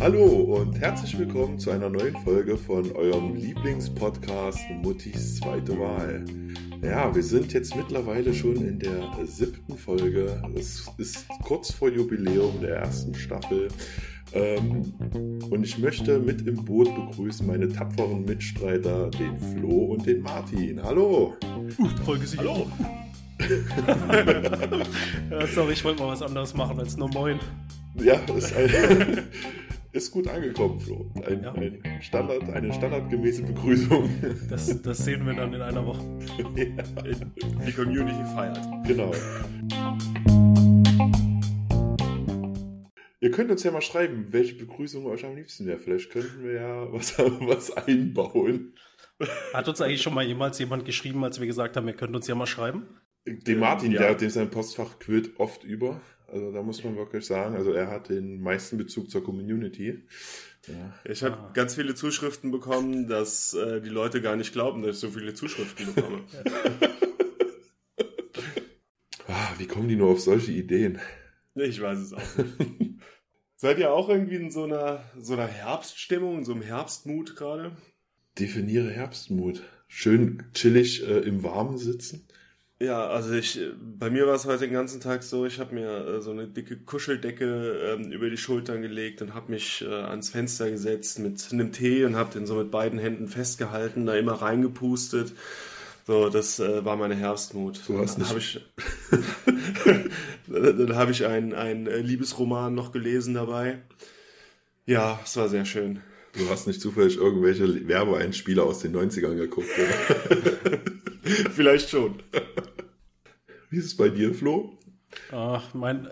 Hallo und herzlich willkommen zu einer neuen Folge von eurem Lieblingspodcast Muttis zweite Wahl. Ja, wir sind jetzt mittlerweile schon in der siebten Folge. Es ist kurz vor Jubiläum der ersten Staffel. Ähm, und ich möchte mit im Boot begrüßen meine tapferen Mitstreiter, den Flo und den Martin. Hallo! Folge 7. Hallo! Ja, sorry, ich wollte mal was anderes machen als nur Moin. Ja, ist, ein, ist gut angekommen, Flo. Ein, ja. ein Standard, eine standardgemäße Begrüßung. Das, das sehen wir dann in einer Woche. Ja. Die Community feiert. Genau. Ihr könnt uns ja mal schreiben, welche Begrüßung euch am liebsten wäre. Vielleicht könnten wir ja was, was einbauen. Hat uns eigentlich schon mal jemals jemand geschrieben, als wir gesagt haben, ihr könnt uns ja mal schreiben? Den Martin, ja. der, dem sein Postfach quillt oft über. Also da muss man wirklich sagen, also er hat den meisten Bezug zur Community. Ja. Ich habe ah. ganz viele Zuschriften bekommen, dass äh, die Leute gar nicht glauben, dass ich so viele Zuschriften bekomme. ah, wie kommen die nur auf solche Ideen? Ich weiß es auch nicht. Seid ihr auch irgendwie in so einer, so einer Herbststimmung, in so einem Herbstmut gerade? Definiere Herbstmut. Schön chillig äh, im Warmen sitzen. Ja, also ich, bei mir war es heute den ganzen Tag so, ich habe mir äh, so eine dicke Kuscheldecke ähm, über die Schultern gelegt und habe mich äh, ans Fenster gesetzt mit einem Tee und habe den so mit beiden Händen festgehalten, da immer reingepustet so, das äh, war meine Herbstmut. Du hast dann habe ich, dann habe ich einen, einen äh, Liebesroman noch gelesen dabei. Ja, es war sehr schön. Du hast nicht zufällig irgendwelche Werbeeinspieler aus den 90ern geguckt, oder? Vielleicht schon. Wie ist es bei dir, Flo? Ach, mein,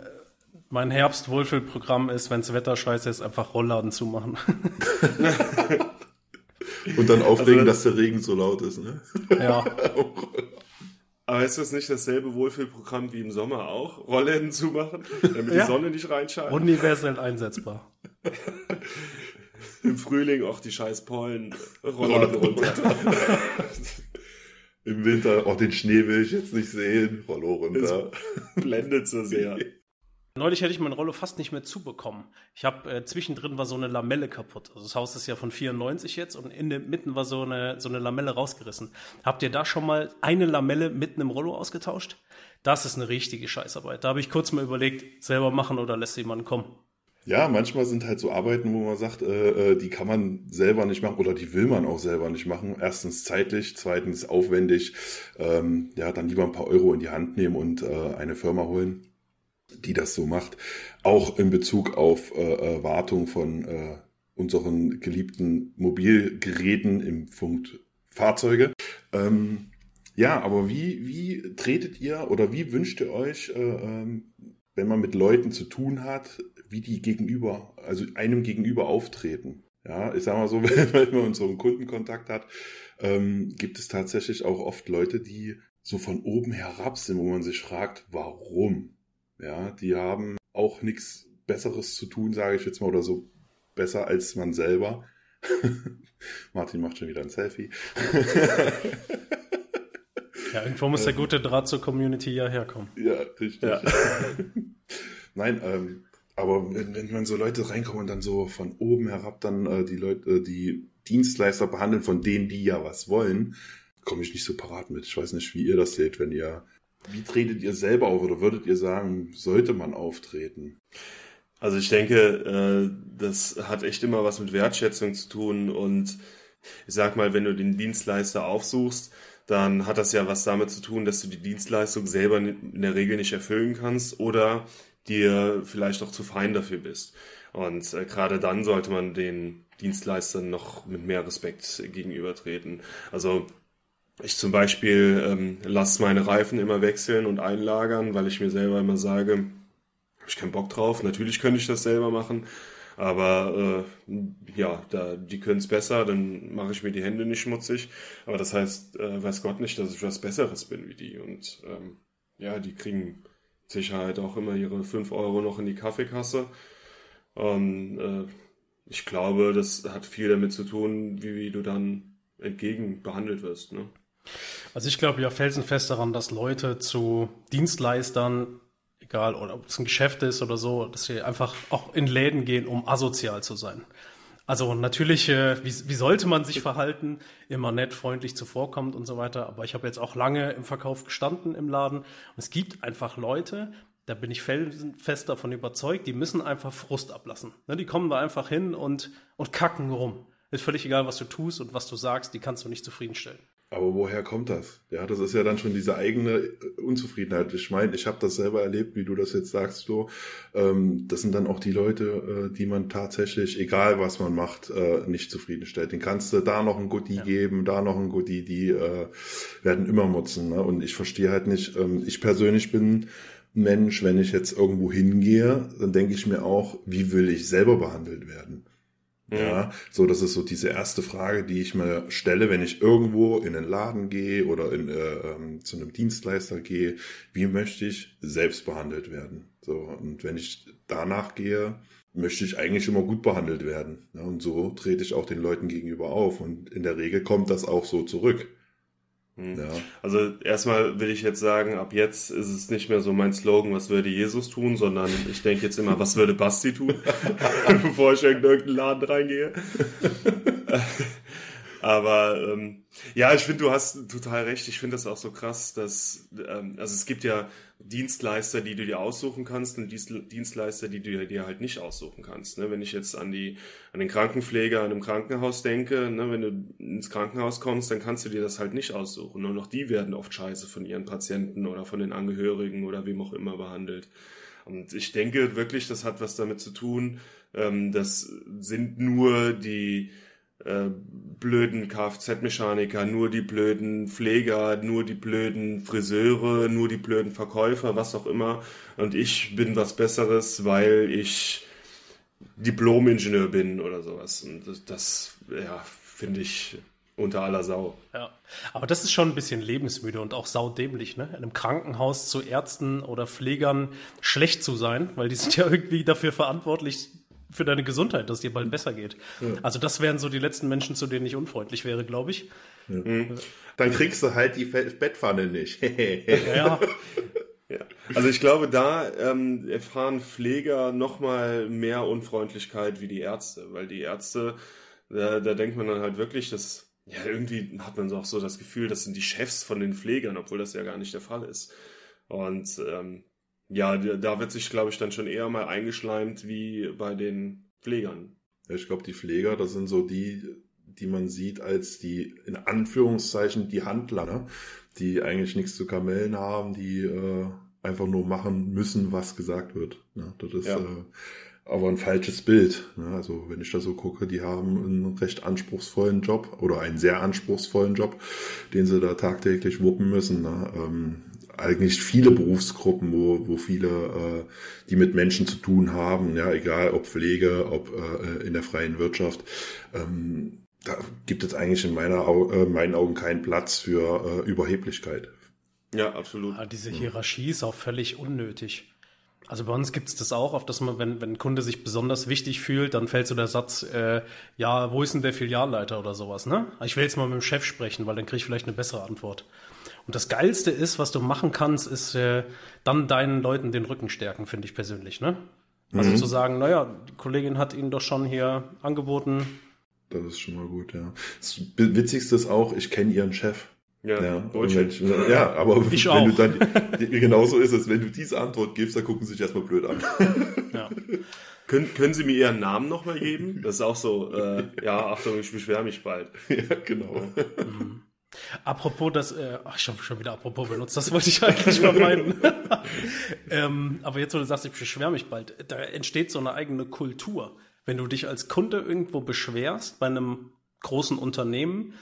mein Herbst-Wohlfühlprogramm ist, wenn das Wetter scheiße ist, einfach Rollladen zumachen. Und dann aufregen, also, dass der Regen so laut ist, ne? Ja. Aber ist das nicht dasselbe Wohlfühlprogramm wie im Sommer auch? Rollläden zumachen, damit ja. die Sonne nicht reinscheint? Universell einsetzbar. Im Frühling auch die scheiß Pollen, Rollladen runter. Im Winter, oh, den Schnee will ich jetzt nicht sehen, Rollo runter. Es blendet so sehr. Neulich hätte ich mein Rollo fast nicht mehr zubekommen. Ich habe äh, zwischendrin war so eine Lamelle kaputt. Also das Haus ist ja von 94 jetzt und in der mitten war so eine so eine Lamelle rausgerissen. Habt ihr da schon mal eine Lamelle mitten im Rollo ausgetauscht? Das ist eine richtige Scheißarbeit. Da habe ich kurz mal überlegt, selber machen oder lässt jemand kommen. Ja, manchmal sind halt so Arbeiten, wo man sagt, äh, äh, die kann man selber nicht machen oder die will man auch selber nicht machen. Erstens zeitlich, zweitens aufwendig. Ähm, ja, dann lieber ein paar Euro in die Hand nehmen und äh, eine Firma holen die das so macht, auch in Bezug auf äh, äh, Wartung von äh, unseren geliebten Mobilgeräten im Punkt Fahrzeuge. Ähm, ja, aber wie, wie tretet ihr oder wie wünscht ihr euch, äh, ähm, wenn man mit Leuten zu tun hat, wie die gegenüber, also einem gegenüber auftreten? Ja, ich sag mal so, wenn man so einen Kundenkontakt hat, ähm, gibt es tatsächlich auch oft Leute, die so von oben herab sind, wo man sich fragt, warum? Ja, die haben auch nichts Besseres zu tun, sage ich jetzt mal, oder so besser als man selber. Martin macht schon wieder ein Selfie. ja, irgendwo muss der gute Draht zur Community ja herkommen. Ja, richtig. Ja. Nein, ähm, aber wenn, wenn man so Leute reinkommen und dann so von oben herab dann äh, die Leute, äh, die Dienstleister behandeln, von denen die ja was wollen, komme ich nicht so parat mit. Ich weiß nicht, wie ihr das seht, wenn ihr wie tretet ihr selber auf oder würdet ihr sagen, sollte man auftreten? Also ich denke, äh, das hat echt immer was mit Wertschätzung zu tun und ich sag mal, wenn du den Dienstleister aufsuchst, dann hat das ja was damit zu tun, dass du die Dienstleistung selber in der Regel nicht erfüllen kannst oder dir vielleicht auch zu fein dafür bist. Und äh, gerade dann sollte man den Dienstleistern noch mit mehr Respekt gegenübertreten. Also ich zum Beispiel ähm, lasse meine Reifen immer wechseln und einlagern, weil ich mir selber immer sage, habe ich keinen Bock drauf. Natürlich könnte ich das selber machen, aber äh, ja, da, die können es besser, dann mache ich mir die Hände nicht schmutzig. Aber das heißt, äh, weiß Gott nicht, dass ich was Besseres bin wie die. Und ähm, ja, die kriegen Sicherheit auch immer ihre 5 Euro noch in die Kaffeekasse. Und äh, ich glaube, das hat viel damit zu tun, wie, wie du dann entgegen behandelt wirst. Ne? Also ich glaube ja felsenfest daran, dass Leute zu Dienstleistern, egal, ob es ein Geschäft ist oder so, dass sie einfach auch in Läden gehen, um asozial zu sein. Also natürlich, äh, wie, wie sollte man sich verhalten? Immer nett, freundlich zuvorkommt und so weiter. Aber ich habe jetzt auch lange im Verkauf gestanden im Laden. Und es gibt einfach Leute, da bin ich felsenfest davon überzeugt, die müssen einfach Frust ablassen. Ne, die kommen da einfach hin und, und kacken rum. Ist völlig egal, was du tust und was du sagst, die kannst du nicht zufriedenstellen. Aber woher kommt das? Ja, das ist ja dann schon diese eigene Unzufriedenheit. Ich meine, ich habe das selber erlebt, wie du das jetzt sagst, so. Ähm, das sind dann auch die Leute, äh, die man tatsächlich, egal was man macht, äh, nicht zufriedenstellt. Den kannst du da noch ein Goodie ja. geben, da noch ein Goodie, die äh, werden immer mutzen. Ne? Und ich verstehe halt nicht, ähm, ich persönlich bin Mensch, wenn ich jetzt irgendwo hingehe, dann denke ich mir auch, wie will ich selber behandelt werden? Ja, so das ist so diese erste Frage, die ich mir stelle, wenn ich irgendwo in einen Laden gehe oder in, äh, ähm, zu einem Dienstleister gehe. Wie möchte ich selbst behandelt werden? So und wenn ich danach gehe, möchte ich eigentlich immer gut behandelt werden. Ja, und so trete ich auch den Leuten gegenüber auf und in der Regel kommt das auch so zurück. Hm. Ja. Also erstmal will ich jetzt sagen, ab jetzt ist es nicht mehr so mein Slogan, was würde Jesus tun, sondern ich denke jetzt immer, was würde Basti tun, bevor ich in irgendeinen Laden reingehe. Aber ähm, ja, ich finde, du hast total recht. Ich finde das auch so krass, dass ähm, also es gibt ja Dienstleister, die du dir aussuchen kannst und Dienstleister, die du dir halt nicht aussuchen kannst. Ne? Wenn ich jetzt an die an den Krankenpfleger an einem Krankenhaus denke, ne? wenn du ins Krankenhaus kommst, dann kannst du dir das halt nicht aussuchen. Nur noch die werden oft scheiße von ihren Patienten oder von den Angehörigen oder wem auch immer behandelt. Und ich denke wirklich, das hat was damit zu tun. Ähm, das sind nur die äh, blöden Kfz-Mechaniker, nur die blöden Pfleger, nur die blöden Friseure, nur die blöden Verkäufer, was auch immer. Und ich bin was Besseres, weil ich Diplom-Ingenieur bin oder sowas. Und das, das ja, finde ich unter aller Sau. Ja, aber das ist schon ein bisschen lebensmüde und auch saudämlich, ne? In einem Krankenhaus zu Ärzten oder Pflegern schlecht zu sein, weil die sind ja irgendwie dafür verantwortlich, für deine Gesundheit, dass es dir bald besser geht. Ja. Also das wären so die letzten Menschen, zu denen ich unfreundlich wäre, glaube ich. Ja. Mhm. Dann kriegst du halt die Bettpfanne nicht. ja. Ja. Also ich glaube, da ähm, erfahren Pfleger noch mal mehr Unfreundlichkeit wie die Ärzte, weil die Ärzte, da, da denkt man dann halt wirklich, dass ja irgendwie hat man auch so das Gefühl, das sind die Chefs von den Pflegern, obwohl das ja gar nicht der Fall ist. Und ähm, ja, da wird sich, glaube ich, dann schon eher mal eingeschleimt wie bei den Pflegern. Ja, ich glaube, die Pfleger, das sind so die, die man sieht als die, in Anführungszeichen, die Handler, ne? die eigentlich nichts zu Kamellen haben, die äh, einfach nur machen müssen, was gesagt wird. Ne? Das ist ja. äh, aber ein falsches Bild. Ne? Also wenn ich da so gucke, die haben einen recht anspruchsvollen Job oder einen sehr anspruchsvollen Job, den sie da tagtäglich wuppen müssen. Ne? Ähm, eigentlich viele Berufsgruppen, wo, wo viele, äh, die mit Menschen zu tun haben, ja, egal ob Pflege, ob äh, in der freien Wirtschaft, ähm, da gibt es eigentlich in meiner, äh, meinen Augen keinen Platz für äh, Überheblichkeit. Ja, absolut. Ja, diese Hierarchie ist auch völlig unnötig. Also bei uns gibt es das auch, auf dass man, wenn, wenn ein Kunde sich besonders wichtig fühlt, dann fällt so der Satz, äh, ja, wo ist denn der Filialleiter oder sowas, ne? Ich will jetzt mal mit dem Chef sprechen, weil dann kriege ich vielleicht eine bessere Antwort. Und das Geilste ist, was du machen kannst, ist äh, dann deinen Leuten den Rücken stärken, finde ich persönlich. Ne? Also mhm. zu sagen, naja, die Kollegin hat Ihnen doch schon hier angeboten. Das ist schon mal gut, ja. Das Witzigste ist auch, ich kenne Ihren Chef. Ja, ja, wenn, ja aber ich wenn auch. du dann, genauso ist es, wenn du diese Antwort gibst, dann gucken sie sich erstmal blöd an. Ja. können, können Sie mir Ihren Namen nochmal geben? Das ist auch so, äh, ja, Achtung, ich beschwere mich bald. Ja, genau. Mhm. Apropos das, äh, ach, schon, schon wieder apropos benutzt, das wollte ich eigentlich vermeiden. ähm, aber jetzt, wo du sagst, ich beschwere mich bald, da entsteht so eine eigene Kultur. Wenn du dich als Kunde irgendwo beschwerst bei einem großen Unternehmen,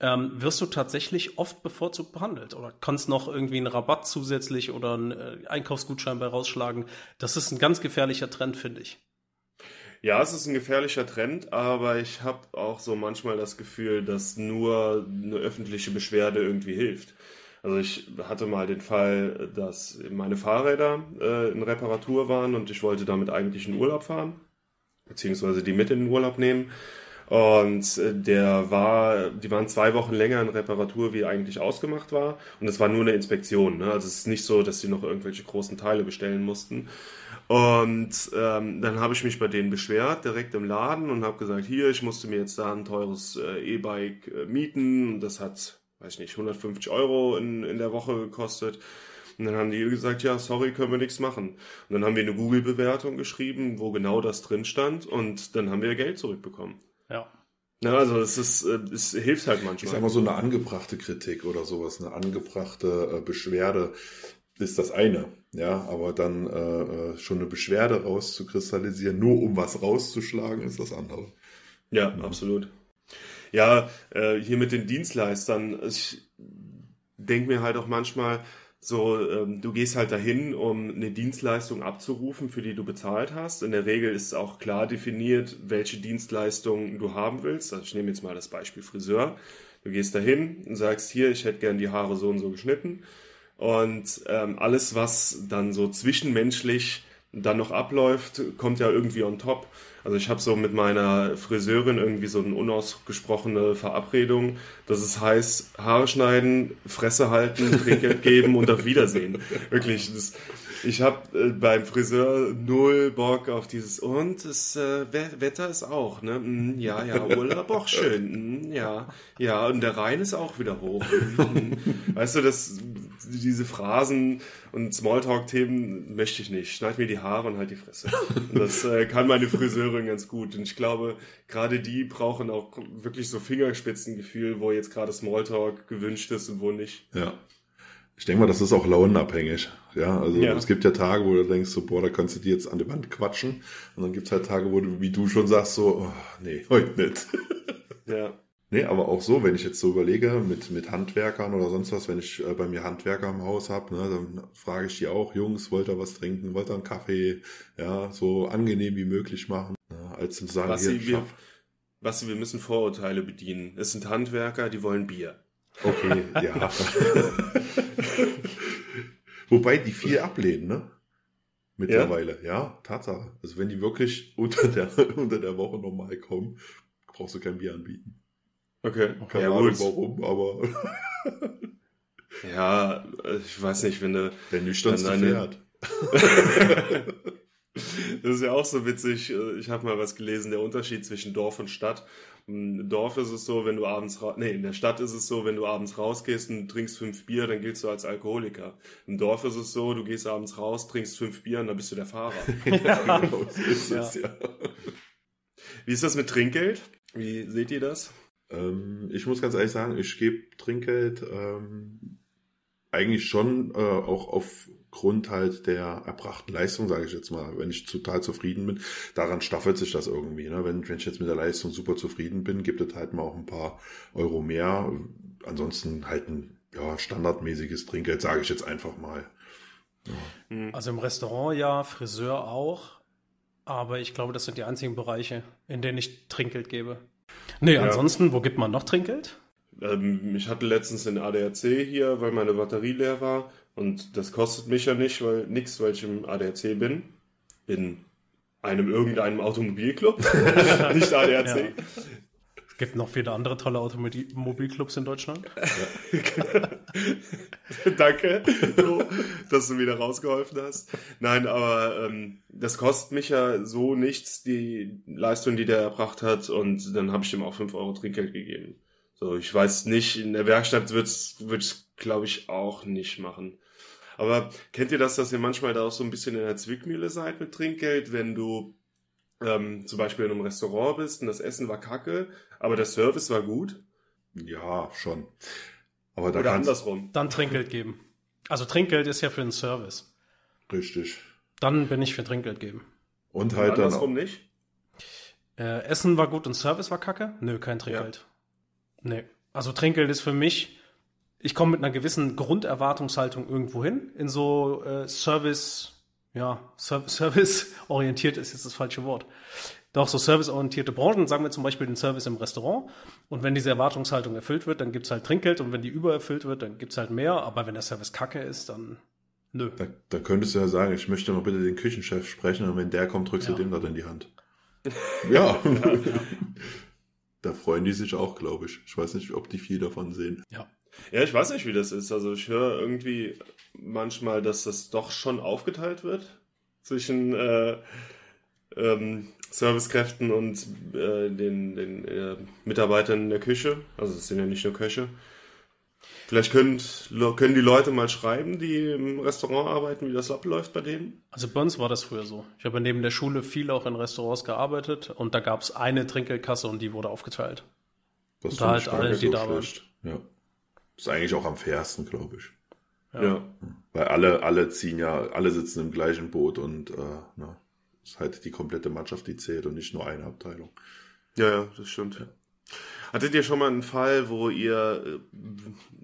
ähm, wirst du tatsächlich oft bevorzugt behandelt oder kannst noch irgendwie einen Rabatt zusätzlich oder einen äh, Einkaufsgutschein bei rausschlagen. Das ist ein ganz gefährlicher Trend, finde ich. Ja, es ist ein gefährlicher Trend, aber ich habe auch so manchmal das Gefühl, dass nur eine öffentliche Beschwerde irgendwie hilft. Also ich hatte mal den Fall, dass meine Fahrräder äh, in Reparatur waren und ich wollte damit eigentlich in Urlaub fahren, beziehungsweise die mit in den Urlaub nehmen. Und äh, der war, die waren zwei Wochen länger in Reparatur, wie eigentlich ausgemacht war. Und es war nur eine Inspektion. Ne? Also es ist nicht so, dass sie noch irgendwelche großen Teile bestellen mussten. Und ähm, dann habe ich mich bei denen beschwert, direkt im Laden, und habe gesagt, hier, ich musste mir jetzt da ein teures äh, E-Bike äh, mieten. Das hat, weiß ich nicht, 150 Euro in, in der Woche gekostet. Und dann haben die gesagt, ja, sorry, können wir nichts machen. Und dann haben wir eine Google-Bewertung geschrieben, wo genau das drin stand. Und dann haben wir Geld zurückbekommen. Ja. Also es ist, äh, es hilft halt manchmal. Ich sag mal so eine angebrachte Kritik oder sowas, eine angebrachte äh, Beschwerde ist das eine, ja, aber dann äh, äh schon eine Beschwerde rauszukristallisieren, nur um was rauszuschlagen, ist das andere. Ja, ja. absolut. Ja, äh, hier mit den Dienstleistern, ich denke mir halt auch manchmal, so, ähm, du gehst halt dahin, um eine Dienstleistung abzurufen, für die du bezahlt hast. In der Regel ist auch klar definiert, welche Dienstleistung du haben willst. Also ich nehme jetzt mal das Beispiel Friseur. Du gehst dahin und sagst, hier, ich hätte gern die Haare so und so geschnitten. Und ähm, alles, was dann so zwischenmenschlich dann noch abläuft, kommt ja irgendwie on top. Also ich habe so mit meiner Friseurin irgendwie so eine unausgesprochene Verabredung, dass es heißt, Haare schneiden, Fresse halten, Trinkgeld geben und auf Wiedersehen. Wirklich, das, ich habe äh, beim Friseur null Bock auf dieses und das äh, Wetter ist auch, ne? Mm, ja, ja, Urlaub auch schön. Mm, ja, ja, und der Rhein ist auch wieder hoch. Mm, weißt du, das, diese Phrasen und Smalltalk-Themen möchte ich nicht. Schneid mir die Haare und halt die Fresse. Das äh, kann meine Friseurin ganz gut. Und ich glaube, gerade die brauchen auch wirklich so Fingerspitzengefühl, wo jetzt gerade Smalltalk gewünscht ist und wo nicht. Ja. Ich denke mal, das ist auch launenabhängig. Ja, also ja. es gibt ja Tage, wo du denkst, so, boah, da kannst du dir jetzt an die Wand quatschen. Und dann gibt es halt Tage, wo du, wie du schon sagst, so, oh, nee, heute nicht. ja. Nee, aber auch so, wenn ich jetzt so überlege, mit, mit Handwerkern oder sonst was, wenn ich äh, bei mir Handwerker im Haus habe, ne, dann frage ich die auch, Jungs, wollt ihr was trinken, wollt ihr einen Kaffee, ja, so angenehm wie möglich machen, ne, als zu sagen, was hier, sie, wir, was wir müssen Vorurteile bedienen. Es sind Handwerker, die wollen Bier. Okay, ja. Wobei die viel ablehnen, ne? Mittlerweile, ja? ja, Tatsache. Also wenn die wirklich unter der, unter der Woche normal kommen, brauchst du kein Bier anbieten. Okay. Keine ja, Ahnung gut. warum, aber. ja, ich weiß nicht, wenn du. Der nüchternste eine... fährt. das ist ja auch so witzig. Ich habe mal was gelesen, der Unterschied zwischen Dorf und Stadt. Im Dorf ist es so, wenn du abends ra nee, in der Stadt ist es so, wenn du abends rausgehst und trinkst fünf Bier, dann giltst du als Alkoholiker. Im Dorf ist es so, du gehst abends raus, trinkst fünf Bier und dann bist du der Fahrer. ja, genau, so ist ja. es, ja. Wie ist das mit Trinkgeld? Wie seht ihr das? Ähm, ich muss ganz ehrlich sagen, ich gebe Trinkgeld ähm, eigentlich schon äh, auch auf Grund halt der erbrachten Leistung, sage ich jetzt mal, wenn ich total zufrieden bin, daran staffelt sich das irgendwie. Ne? Wenn, wenn ich jetzt mit der Leistung super zufrieden bin, gibt es halt mal auch ein paar Euro mehr. Ansonsten halt ein ja, standardmäßiges Trinkgeld, sage ich jetzt einfach mal. Ja. Mhm. Also im Restaurant ja, Friseur auch, aber ich glaube, das sind die einzigen Bereiche, in denen ich Trinkgeld gebe. Nee, ja. ansonsten, wo gibt man noch Trinkgeld? Ähm, ich hatte letztens den ADAC hier, weil meine Batterie leer war und das kostet mich ja nicht, weil nichts, weil ich im ADAC bin. In einem irgendeinem Automobilclub, nicht ADAC. Ja. Es gibt noch viele andere tolle Automobilclubs in Deutschland. Ja. Danke, dass du wieder rausgeholfen hast. Nein, aber ähm, das kostet mich ja so nichts, die Leistung, die der erbracht hat. Und dann habe ich ihm auch 5 Euro Trinkgeld gegeben. So, ich weiß nicht, in der Werkstatt wird's, wird's, glaube ich, auch nicht machen. Aber kennt ihr das, dass ihr manchmal da auch so ein bisschen in der Zwickmühle seid mit Trinkgeld, wenn du ähm, zum Beispiel in einem Restaurant bist und das Essen war kacke, aber der Service war gut? Ja, schon. Aber da Oder andersrum. Dann Trinkgeld geben. Also Trinkgeld ist ja für einen Service. Richtig. Dann bin ich für Trinkgeld geben. Und, und halt andersrum dann auch. nicht? Äh, Essen war gut und Service war kacke? Nö, kein Trinkgeld. Ja. Nee. Also Trinkgeld ist für mich ich komme mit einer gewissen Grunderwartungshaltung irgendwo hin, in so äh, Service, ja, Service-orientiert ist jetzt das falsche Wort. Doch so serviceorientierte Branchen, sagen wir zum Beispiel den Service im Restaurant. Und wenn diese Erwartungshaltung erfüllt wird, dann gibt's halt Trinkgeld und wenn die übererfüllt wird, dann gibt's halt mehr. Aber wenn der Service kacke ist, dann nö. Da, da könntest du ja sagen, ich möchte noch bitte den Küchenchef sprechen und wenn der kommt, drückst ja. du dem dort in die Hand. ja. ja, ja. da freuen die sich auch, glaube ich. Ich weiß nicht, ob die viel davon sehen. Ja. Ja, ich weiß nicht, wie das ist. Also ich höre irgendwie manchmal, dass das doch schon aufgeteilt wird zwischen äh, ähm, Servicekräften und äh, den, den äh, Mitarbeitern in der Küche. Also es sind ja nicht nur Köche. Vielleicht könnt, können die Leute mal schreiben, die im Restaurant arbeiten, wie das abläuft bei denen. Also bei uns war das früher so. Ich habe neben der Schule viel auch in Restaurants gearbeitet und da gab es eine Trinkgeldkasse und die wurde aufgeteilt. Das Und finde halt alle, nicht die so da waren. schlecht. Ja. Ist eigentlich auch am fairsten, glaube ich. Ja. Ja. Weil alle, alle ziehen ja, alle sitzen im gleichen Boot und äh, na, ist halt die komplette Mannschaft, die zählt und nicht nur eine Abteilung. Ja, ja, das stimmt. Hattet ihr schon mal einen Fall, wo ihr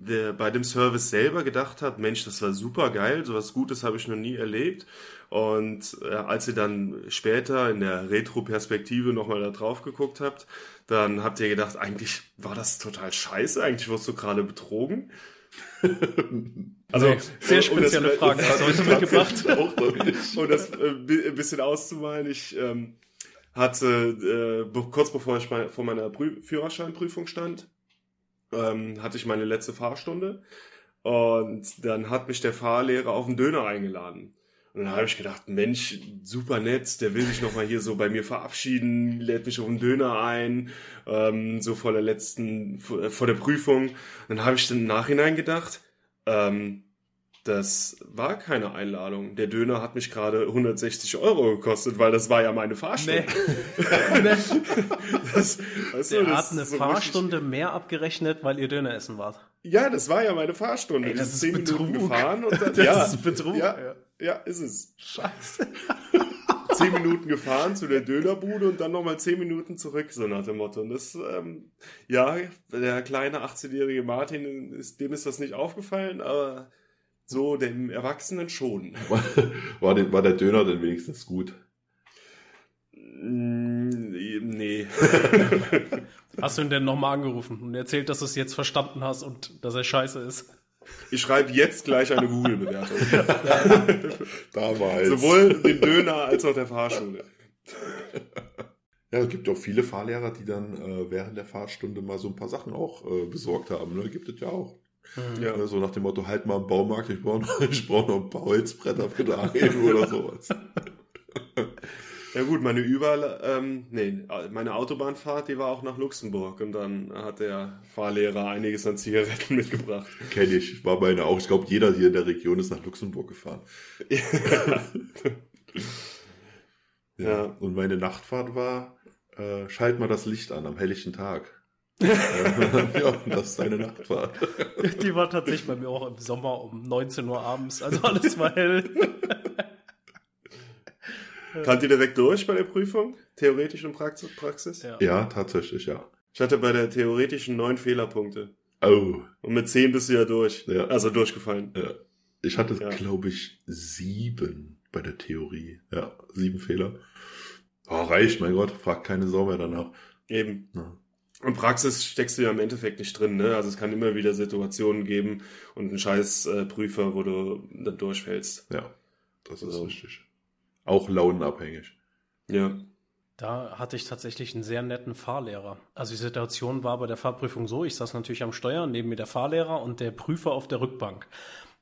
äh, bei dem Service selber gedacht habt, Mensch, das war super geil, sowas Gutes habe ich noch nie erlebt. Und äh, als ihr dann später in der Retro-Perspektive nochmal da drauf geguckt habt, dann habt ihr gedacht, eigentlich war das total scheiße, eigentlich wurdest du gerade betrogen. Also, um- sehr um spezielle das- Fragen hast du heute mitgebracht. Um das äh, ein bisschen auszumalen, ich ähm, hatte äh, kurz bevor ich mein, vor meiner Prü Führerscheinprüfung stand, ähm, hatte ich meine letzte Fahrstunde und dann hat mich der Fahrlehrer auf einen Döner eingeladen. Und dann habe ich gedacht, Mensch, super nett, der will sich nochmal hier so bei mir verabschieden, lädt mich auf einen Döner ein, ähm, so vor der letzten, vor, vor der Prüfung. Dann habe ich dann im Nachhinein gedacht, ähm, das war keine Einladung. Der Döner hat mich gerade 160 Euro gekostet, weil das war ja meine Fahrstunde. Nee. Das, weißt du, Der das hat eine so Fahrstunde mehr abgerechnet, weil ihr Döner essen wart. Richtig, ja, das war ja meine Fahrstunde. Ey, das ist sind zehn Minuten Betrug. gefahren und dann, Das ja, ist Betrug. Ja, ja, ist es. Scheiße. Zehn Minuten gefahren zu der Dönerbude und dann nochmal zehn Minuten zurück, so nach dem Motto. Und das, ähm, ja, der kleine 18-jährige Martin, ist, dem ist das nicht aufgefallen, aber so dem Erwachsenen schon. War, den, war der Döner denn wenigstens gut? Mm, Nee. Hast du ihn denn nochmal angerufen und erzählt, dass du es jetzt verstanden hast und dass er scheiße ist? Ich schreibe jetzt gleich eine Google-Bewertung. Damals. Sowohl den Döner als auch der Fahrschule. Ja, es gibt auch viele Fahrlehrer, die dann äh, während der Fahrstunde mal so ein paar Sachen auch äh, besorgt haben. Ne? Gibt es ja auch. Ja. Ja. So nach dem Motto, halt mal im Baumarkt, ich brauche noch, ich brauch noch ein paar Holzbretter für daheim oder sowas. Ja gut, meine Über, ähm, nee, meine Autobahnfahrt, die war auch nach Luxemburg und dann hat der Fahrlehrer einiges an Zigaretten mitgebracht. Kenne ich, war meine auch. Ich glaube, jeder hier in der Region ist nach Luxemburg gefahren. Ja. Ja. Und meine Nachtfahrt war, äh, schalt mal das Licht an am helllichen Tag. Ja, das ist deine Nachtfahrt. Die war tatsächlich bei mir auch im Sommer um 19 Uhr abends. Also alles war hell. Kannt ihr direkt durch bei der Prüfung? Theoretisch und Prax- Praxis? Ja. Ja, tatsächlich, ja. Ich hatte bei der theoretischen neun Fehlerpunkte. Oh, Und mit zehn bist du ja durch. Ja. Also durchgefallen. ja. Ich hatte, Ja. glaube ich, sieben bei der Theorie. Ja, sieben Fehler. Oh, reicht, mein Gott, fragt keine Sau mehr danach. Eben. Ja. Und Praxis steckst du ja im Endeffekt nicht drin, ne? Also es kann immer wieder Situationen geben und einen scheiß äh, Prüfer, wo du dann durchfällst. Ja, das ist So. richtig. Auch launenabhängig. Ja. Da hatte ich tatsächlich einen sehr netten Fahrlehrer. Also die Situation war bei der Fahrprüfung so, ich saß natürlich am Steuer, neben mir der Fahrlehrer und der Prüfer auf der Rückbank.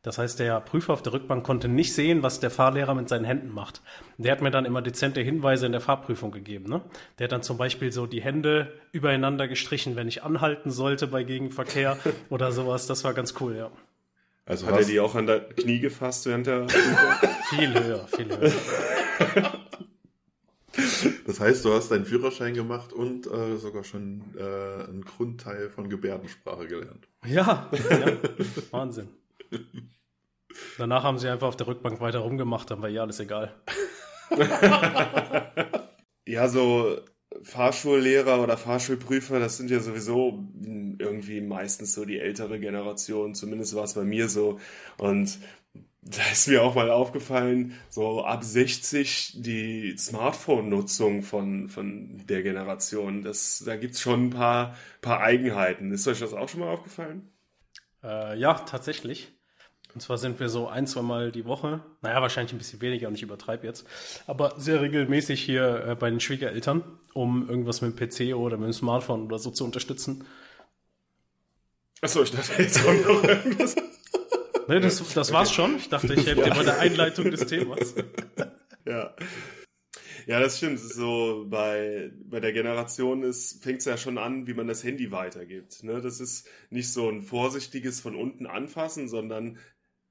Das heißt, der Prüfer auf der Rückbank konnte nicht sehen, was der Fahrlehrer mit seinen Händen macht. Der hat mir dann immer dezente Hinweise in der Fahrprüfung gegeben. Ne? Der hat dann zum Beispiel so die Hände übereinander gestrichen, wenn ich anhalten sollte bei Gegenverkehr oder sowas. Das war ganz cool, ja. Also Hat er hast, die auch an der Knie gefasst während der Prüfung? Viel höher, viel höher. das heißt, du hast deinen Führerschein gemacht und äh, sogar schon äh, einen Grundteil von Gebärdensprache gelernt. Ja, ja, Wahnsinn. Danach haben sie einfach auf der Rückbank weiter rumgemacht, dann war ja alles egal. Ja, so Fahrschullehrer oder Fahrschulprüfer, das sind ja sowieso irgendwie meistens so die ältere Generation, zumindest war es bei mir so. Und da ist mir auch mal aufgefallen, so ab 60 die Smartphone-Nutzung von, von der Generation, das, da gibt's schon ein paar, paar Eigenheiten. Ist euch das auch schon mal aufgefallen? Äh, ja, tatsächlich. Und zwar sind wir so ein, zwei Mal die Woche, naja, wahrscheinlich ein bisschen weniger und ich übertreibe jetzt, aber sehr regelmäßig hier äh, bei den Schwiegereltern, um irgendwas mit dem PC oder mit dem Smartphone oder so zu unterstützen. Achso, ich dachte jetzt auch noch irgendwas. Nee, das, das war's schon. Ich dachte, ich helfe dir bei der Einleitung des Themas. Ja. Ja, das stimmt. So bei, bei der Generation fängt es ja schon an, wie man das Handy weitergibt. Ne? Das ist nicht so ein vorsichtiges von unten anfassen, sondern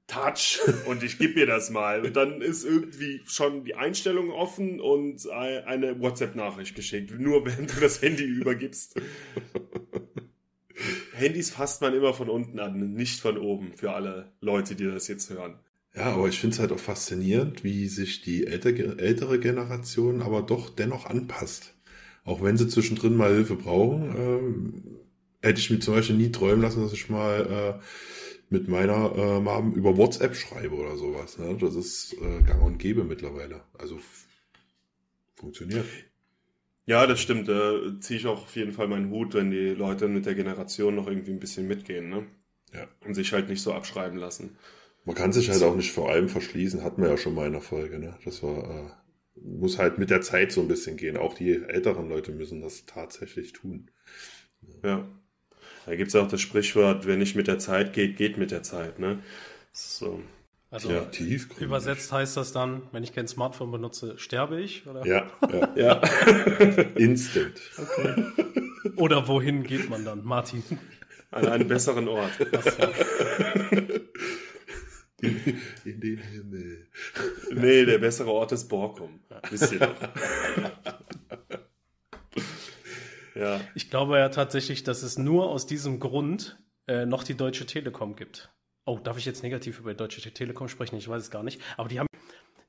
Touch und ich gebe mir das mal. Und dann ist irgendwie schon die Einstellung offen und eine WhatsApp-Nachricht geschickt, nur wenn du das Handy übergibst. Handys fasst man immer von unten an, nicht von oben, für alle Leute, die das jetzt hören. Ja, aber ich finde es halt auch faszinierend, wie sich die ältere, ältere Generation aber doch dennoch anpasst. Auch wenn sie zwischendrin mal Hilfe brauchen, äh, hätte ich mir zum Beispiel nie träumen lassen, dass ich mal äh, mit meiner äh, Mom über WhatsApp schreibe oder sowas. Ne? Das ist äh, gang und gäbe mittlerweile. Also funktioniert. Ja, das stimmt. Da ziehe ich auch auf jeden Fall meinen Hut, wenn die Leute mit der Generation noch irgendwie ein bisschen mitgehen, ne? Ja. Und sich halt nicht so abschreiben lassen. Man kann sich halt auch nicht vor allem verschließen, hatten wir ja schon mal in der Folge, ne? Das war, äh, muss halt mit der Zeit so ein bisschen gehen. Auch die älteren Leute müssen das tatsächlich tun. Ja. Da gibt es auch das Sprichwort, wer nicht mit der Zeit geht, geht mit der Zeit, ne? So. Also ja, übersetzt heißt das dann, wenn ich kein Smartphone benutze, sterbe ich? Oder? Ja, ja. ja. Instant. Okay. Oder wohin geht man dann, Martin? An einen besseren Ort. In, in den Himmel. Nee, der bessere Ort ist Borkum. Wisst ihr doch. ja. Ich glaube ja tatsächlich, dass es nur aus diesem Grund äh, noch die Deutsche Telekom gibt. Oh, darf ich jetzt negativ über die Deutsche Telekom sprechen? Ich weiß es gar nicht. Aber die haben,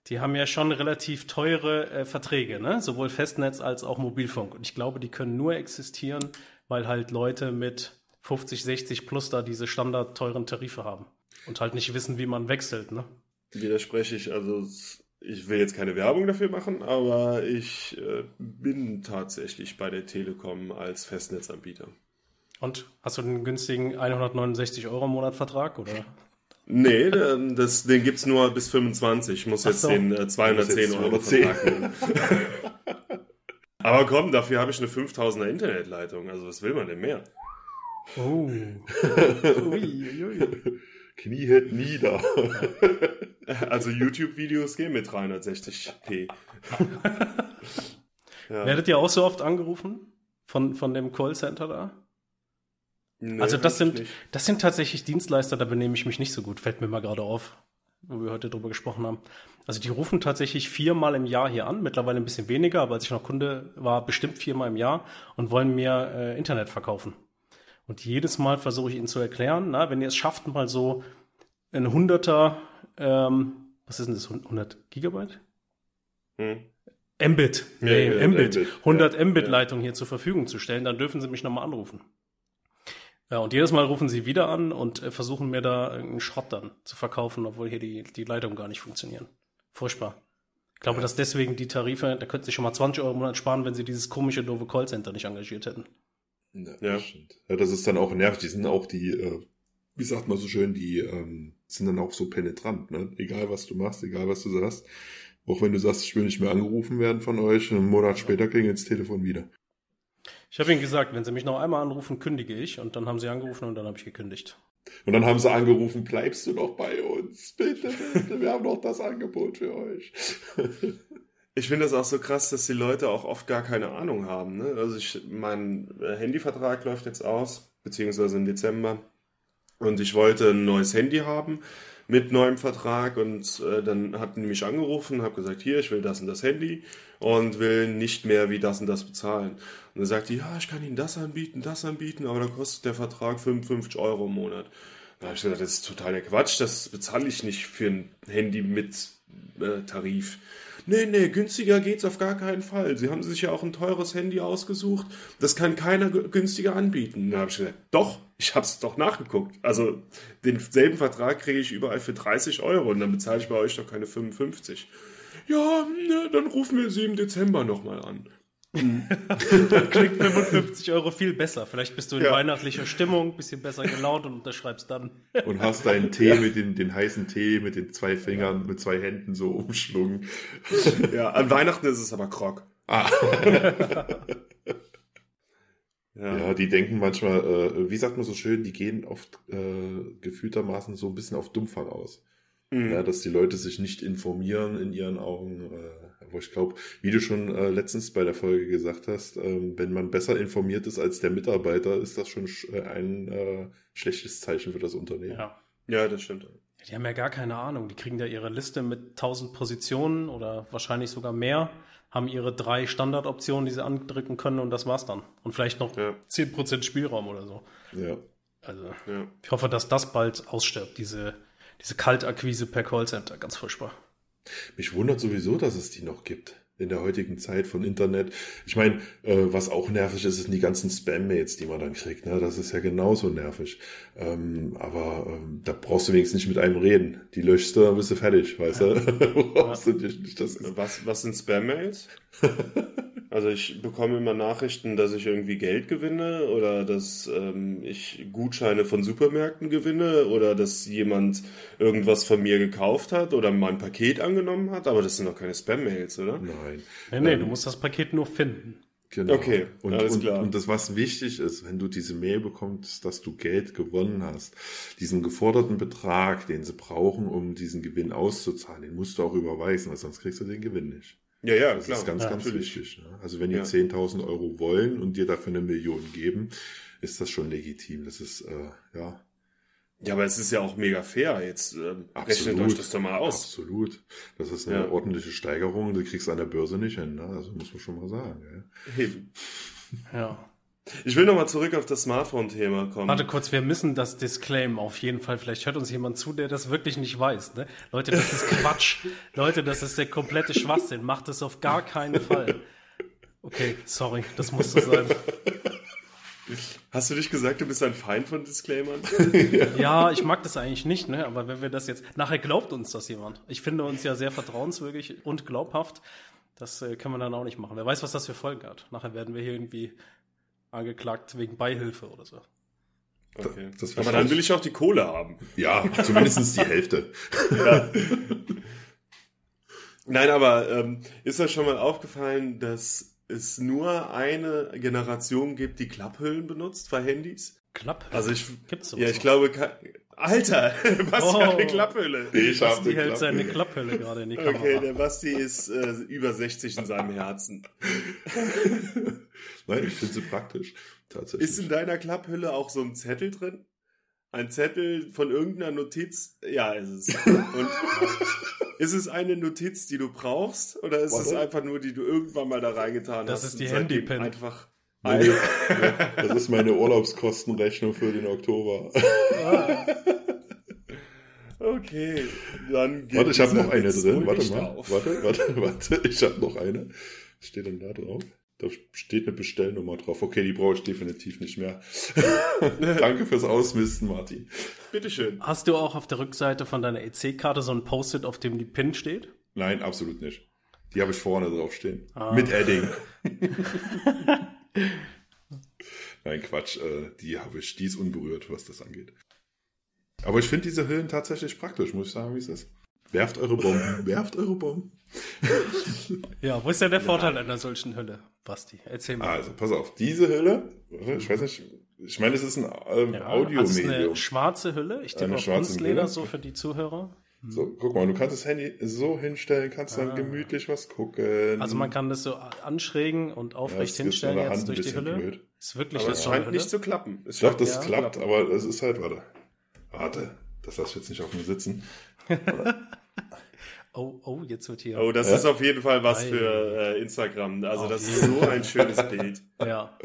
die haben ja schon relativ teure äh, Verträge, ne? sowohl Festnetz als auch Mobilfunk. Und ich glaube, die können nur existieren, weil halt Leute mit 50, 60 plus da diese standard teuren Tarife haben. Und halt nicht wissen, wie man wechselt. Ne? Widerspreche ich. Also ich will jetzt keine Werbung dafür machen, aber ich äh, bin tatsächlich bei der Telekom als Festnetzanbieter. Und hast du den günstigen 169 Euro im Monat Vertrag oder? Nee, das, den gibt es nur bis 25. Ich muss jetzt so. den äh, 210 Euro Vertrag nehmen. Aber komm, dafür habe ich eine 5000er Internetleitung. Also was will man denn mehr? Oh. ui, ui. Knie hält nieder. also YouTube-Videos gehen mit 360p. ja. Werdet ihr auch so oft angerufen von, von dem Callcenter da? Nee, also das sind, das sind tatsächlich Dienstleister, da benehme ich mich nicht so gut, fällt mir mal gerade auf, wo wir heute drüber gesprochen haben. Also die rufen tatsächlich viermal im Jahr hier an, mittlerweile ein bisschen weniger, aber als ich noch Kunde war, bestimmt viermal im Jahr und wollen mir äh, Internet verkaufen. Und jedes Mal versuche ich ihnen zu erklären, na, wenn ihr es schafft, mal so ein Hunderter, ähm, was ist denn das, 100 Gigabyte? Hm. Mbit, nee, ja, Mbit, Mbit, 100 ja, Mbit Leitung hier zur Verfügung zu stellen, dann dürfen sie mich nochmal anrufen. Ja, und jedes Mal rufen sie wieder an und äh, versuchen mir da irgendeinen Schrott dann zu verkaufen, obwohl hier die, die Leitungen gar nicht funktionieren. Furchtbar. Ich glaube, ja. dass deswegen die Tarife, da könnten sie schon mal 20 Euro im Monat sparen, wenn sie dieses komische doofe Callcenter nicht engagiert hätten. Ja, ja. Das, ja das ist dann auch nervig. Die sind auch die, äh, wie sagt man so schön, die ähm, sind dann auch so penetrant, ne? Egal was du machst, egal was du sagst. Auch wenn du sagst, ich will nicht mehr angerufen werden von euch, einen Monat später klingelt das Telefon wieder. Ich habe ihnen gesagt, wenn sie mich noch einmal anrufen, kündige ich. Und dann haben sie angerufen und dann habe ich gekündigt. Und dann haben sie angerufen, bleibst du noch bei uns? Bitte, bitte, wir haben noch das Angebot für euch. Ich finde das auch so krass, dass die Leute auch oft gar keine Ahnung haben. Ne? Also ich, mein Handyvertrag läuft jetzt aus, beziehungsweise im Dezember. Und ich wollte ein neues Handy haben mit neuem Vertrag und äh, dann hatten die mich angerufen, habe gesagt, hier, ich will das und das Handy und will nicht mehr wie das und das bezahlen. Und dann sagt die, ja, ich kann Ihnen das anbieten, das anbieten, aber dann kostet der Vertrag 55 Euro im Monat. Da habe ich gesagt, das ist totaler Quatsch, das bezahle ich nicht für ein Handy mit äh, Tarif. Nee, nee, günstiger geht's auf gar keinen Fall. Sie haben sich ja auch ein teures Handy ausgesucht. Das kann keiner günstiger anbieten. Da habe ich gesagt, doch, ich habe es doch nachgeguckt. Also denselben Vertrag kriege ich überall für 30 Euro und dann bezahle ich bei euch doch keine 55. Ja, ne, dann rufen wir Sie im Dezember nochmal an. Dann klingt 55 Euro viel besser. Vielleicht bist du in Ja. weihnachtlicher Stimmung, bisschen besser gelaunt und unterschreibst dann. Und hast deinen Tee mit den, den heißen Tee mit den zwei Fingern, mit zwei Händen so umschlungen. Ja, an Weihnachten ist es aber Krog. Ah. Ja. Ja, die denken manchmal, äh, wie sagt man so schön, die gehen oft äh, gefühltermaßen so ein bisschen auf Dummfang aus. Mhm. Ja, dass die Leute sich nicht informieren in ihren Augen. Äh, aber ich glaube, wie du schon äh, letztens bei der Folge gesagt hast, ähm, wenn man besser informiert ist als der Mitarbeiter, ist das schon sch äh, ein äh, schlechtes Zeichen für das Unternehmen. Ja. ja, das stimmt. Die haben ja gar keine Ahnung. Die kriegen da ihre Liste mit 1000 Positionen oder wahrscheinlich sogar mehr, haben ihre drei Standardoptionen, die sie andrücken können und das war's dann. Und vielleicht noch Ja. 10% Spielraum oder so. Ja. Also Ja. ich hoffe, dass das bald ausstirbt, diese, diese Kaltakquise per Callcenter. Ganz furchtbar. Mich wundert sowieso, dass es die noch gibt in der heutigen Zeit von Internet. Ich meine, äh, was auch nervig ist, sind die ganzen Spam-Mails, die man dann kriegt. Ne? Das ist ja genauso nervig. Ähm, aber ähm, da brauchst du wenigstens nicht mit einem reden. Die löschst du, dann bist du fertig, weißt du? Brauchst du dich nicht, das Was, was sind Spam-Mails? also ich bekomme immer Nachrichten, dass ich irgendwie Geld gewinne oder dass ähm, ich Gutscheine von Supermärkten gewinne oder dass jemand irgendwas von mir gekauft hat oder mein Paket angenommen hat, aber das sind doch keine Spam-Mails, oder? Nein. Nee, nee, Ähm, du musst das Paket nur finden. Genau. Okay, und, alles und, klar. Und das, was wichtig ist, wenn du diese Mail bekommst, dass du Geld gewonnen hast, diesen geforderten Betrag, den sie brauchen, um diesen Gewinn auszuzahlen, den musst du auch überweisen, weil sonst kriegst du den Gewinn nicht. Ja, ja, Das klar. ist ganz, Ja, ganz natürlich. wichtig. Ne? Also wenn die Ja. 10.000 Euro wollen und dir dafür eine Million geben, ist das schon legitim. Das ist, äh, ja, Ja, aber es ist ja auch mega fair. Jetzt ähm, rechnet euch das doch mal aus. absolut. Das ist eine Ja. ordentliche Steigerung, die kriegst du an der Börse nicht hin. Ne? Also muss man schon mal sagen. Ja? Eben. Ja. Ich will nochmal zurück auf das Smartphone-Thema kommen. Warte kurz, wir müssen das Disclaim auf jeden Fall. Vielleicht hört uns jemand zu, der das wirklich nicht weiß. Ne? Leute, das ist Quatsch. Leute, das ist der komplette Schwachsinn. Macht das auf gar keinen Fall. Okay, sorry, das musste sein. Hast du nicht gesagt, du bist ein Feind von Disclaimern? Ja, ich mag das eigentlich nicht, ne? aber wenn wir das jetzt. Nachher glaubt uns das jemand. Ich finde uns ja sehr vertrauenswürdig und glaubhaft. Das äh, kann man dann auch nicht machen. Wer weiß, was das für Folgen hat. Nachher werden wir hier irgendwie angeklagt wegen Beihilfe oder so. Okay. Das aber dann will ich auch die Kohle haben. Ja, zumindest die Hälfte. Ja. Nein, aber ähm, ist euch schon mal aufgefallen, dass es nur eine Generation gibt, die Klapphüllen benutzt bei Handys? Klapp. Also ich, Gibt's sowas ja, ich noch? glaube, Alter, Basti Oh. hat eine Klapphülle. Ich Basti eine hält seine Klapphülle gerade in die Kamera. Okay, der Basti ist äh, über 60 in seinem Herzen. Nein, ich finde sie praktisch. Tatsächlich. Ist in deiner Klapphülle auch so ein Zettel drin? Ein Zettel von irgendeiner Notiz? Ja, ist es. Und ist es eine Notiz, die du brauchst? Oder ist es Warte. einfach nur, die du irgendwann mal da reingetan Das hast? ist die Handypin. Einfach. Meine, ja, das ist meine Urlaubskostenrechnung für den Oktober. Okay, dann geht Warte, ich habe noch eine drin. Warte mal. auf. Warte, warte, warte. Ich habe noch eine. Was steht denn da drauf? Da steht eine Bestellnummer drauf. Okay, die brauche ich definitiv nicht mehr. Danke fürs Ausmisten, Martin. Bitteschön. Hast du auch auf der Rückseite von deiner EC-Karte so ein Post-it, auf dem die PIN steht? Nein, absolut nicht. Die habe ich vorne drauf stehen. Ah. Mit Edding. Nein, Quatsch. Äh, die habe ich, die ist unberührt, was das angeht. Aber ich finde diese Hüllen tatsächlich praktisch, muss ich sagen, wie es ist. Werft eure Bomben, werft eure Bomben. Ja, wo ist denn der Vorteil einer solchen Hülle, Basti? Erzähl mal. Also, pass auf, diese Hülle, ich weiß nicht, ich meine, es ist ein ähm, ja, also es ist Audiomedium. eine schwarze Hülle. Ich Eine auf Kunstleder, so für die Zuhörer. So, guck mal, du kannst das Handy so hinstellen, kannst dann Ah. gemütlich was gucken. Also man kann das so anschrägen und Ja, aufrecht ist hinstellen jetzt durch die Hülle. blöd. Ist wirklich Aber es scheint Hülle. nicht zu klappen. Es Ich glaube, scheint- das Ja. klappt, aber es ist halt, warte. Warte, das lass ich jetzt nicht auf mir sitzen. Oh, oh, jetzt wird hier. Oh, das Ja? ist auf jeden Fall was Ei. für äh, Instagram. Also Auf das ist so ein schönes Bild. Ja.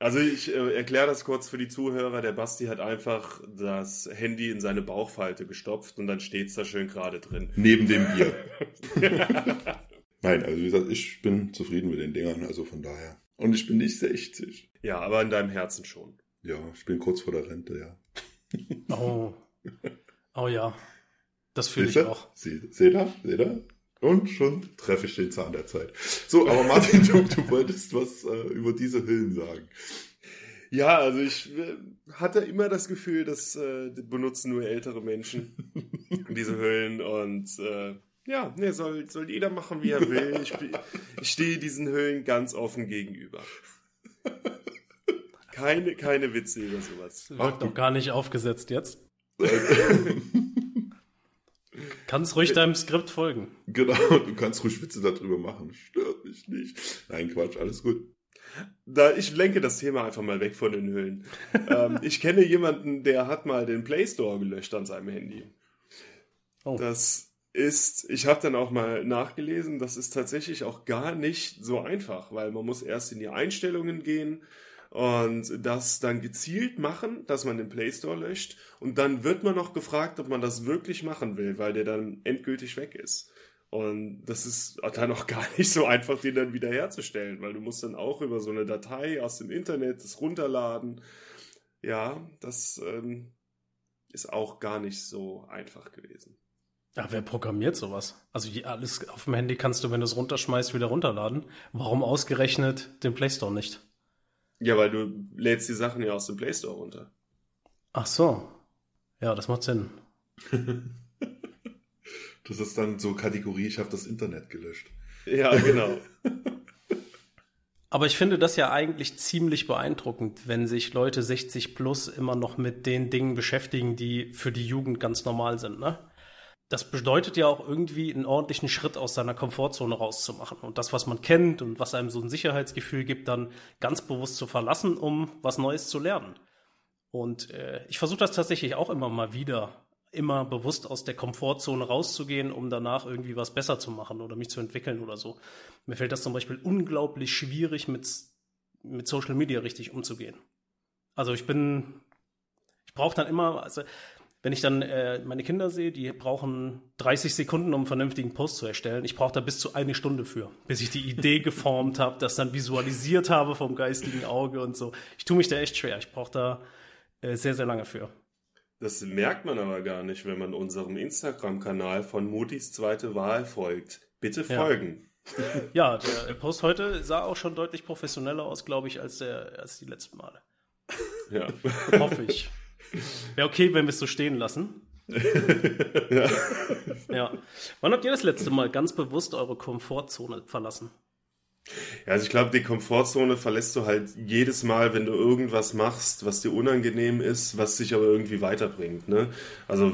Also ich äh, erkläre das kurz für die Zuhörer. Der Basti hat einfach das Handy in seine Bauchfalte gestopft und dann steht's da schön gerade drin. Neben dem Bier. Nein, also wie gesagt, ich bin zufrieden mit den Dingern, also von daher. Und ich bin nicht 60. Ja, aber in deinem Herzen schon. Ja, ich bin kurz vor der Rente, ja. Oh. Oh ja. Das fühle ich Seht ihr? auch. Seht ihr? Seht ihr? Und schon treffe ich den Zahn der Zeit. So, aber Martin, du, du wolltest was äh, über diese Hüllen sagen. Ja, also ich äh, hatte immer das Gefühl, dass äh, benutzen nur ältere Menschen diese Hüllen und äh, ja, ne, soll, soll jeder machen, wie er will. Ich, ich stehe diesen Hüllen ganz offen gegenüber. Keine, keine Witze über sowas. Wird doch gar nicht aufgesetzt jetzt. kannst ruhig deinem Skript folgen. Genau, du kannst ruhig Witze darüber machen. Stört mich nicht. Nein, Quatsch, alles gut. Da, ich lenke das Thema einfach mal weg von den Hüllen. ähm, ich kenne jemanden, der hat mal den Play Store gelöscht an seinem Handy. Oh. Das ist, ich habe dann auch mal nachgelesen, das ist tatsächlich auch gar nicht so einfach, weil man muss erst in die Einstellungen gehen und das dann gezielt machen, dass man den Play Store löscht und dann wird man noch gefragt, ob man das wirklich machen will, weil der dann endgültig weg ist. Und das ist dann auch gar nicht so einfach, den dann wieder herzustellen, weil du musst dann auch über so eine Datei aus dem Internet das runterladen. Ja, das ähm, ist auch gar nicht so einfach gewesen. Ja, wer programmiert sowas? Also alles auf dem Handy kannst du, wenn du es runterschmeißt, wieder runterladen. Warum ausgerechnet den Play Store nicht? Ja, weil du lädst die Sachen ja aus dem Play Store runter. Ach so. Ja, das macht Sinn. das ist dann so Kategorie, ich habe das Internet gelöscht. Ja, genau. Aber ich finde das ja eigentlich ziemlich beeindruckend, wenn sich Leute 60 plus immer noch mit den Dingen beschäftigen, die für die Jugend ganz normal sind, ne? Das bedeutet ja auch irgendwie einen ordentlichen Schritt aus seiner Komfortzone rauszumachen und das, was man kennt und was einem so ein Sicherheitsgefühl gibt, dann ganz bewusst zu verlassen, um was Neues zu lernen. Und äh, ich versuche das tatsächlich auch immer mal wieder, immer bewusst aus der Komfortzone rauszugehen, um danach irgendwie was besser zu machen oder mich zu entwickeln oder so. Mir fällt das zum Beispiel unglaublich schwierig, mit, mit Social Media richtig umzugehen. Also ich bin, ich brauche dann immer, also wenn ich dann äh, meine Kinder sehe, die brauchen 30 Sekunden, um einen vernünftigen Post zu erstellen. Ich brauche da bis zu eine Stunde für, bis ich die Idee geformt habe, das dann visualisiert habe vom geistigen Auge und so. Ich tue mich da echt schwer. Ich brauche da äh, sehr, sehr lange für. Das merkt man aber gar nicht, wenn man unserem Instagram-Kanal von Mutis zweite Wahl folgt. Bitte folgen. Ja. ja, der Post heute sah auch schon deutlich professioneller aus, glaube ich, als, der, als die letzten Male. Ja. Hoffe ich. Wäre okay, wenn wir es so stehen lassen. ja. ja. Wann habt ihr das letzte Mal ganz bewusst eure Komfortzone verlassen? Ja, also ich glaube, die Komfortzone verlässt du halt jedes Mal, wenn du irgendwas machst, was dir unangenehm ist, was dich aber irgendwie weiterbringt. Ne? Also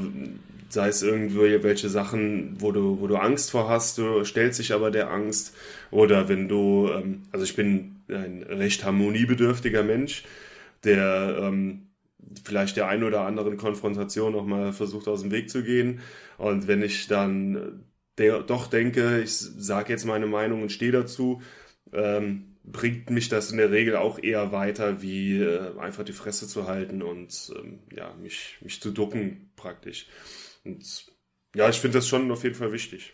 sei es irgendwelche Sachen, wo du, wo du Angst vor hast, du stellst dich aber der Angst. Oder wenn du, ähm, also ich bin ein recht harmoniebedürftiger Mensch, der ähm, vielleicht der ein oder anderen Konfrontation noch mal versucht aus dem Weg zu gehen. Und wenn ich dann de doch denke, ich sage jetzt meine Meinung und stehe dazu, ähm, bringt mich das in der Regel auch eher weiter, wie äh, einfach die Fresse zu halten und ähm, ja, mich, mich zu ducken praktisch. Und ja, ich finde das schon auf jeden Fall wichtig.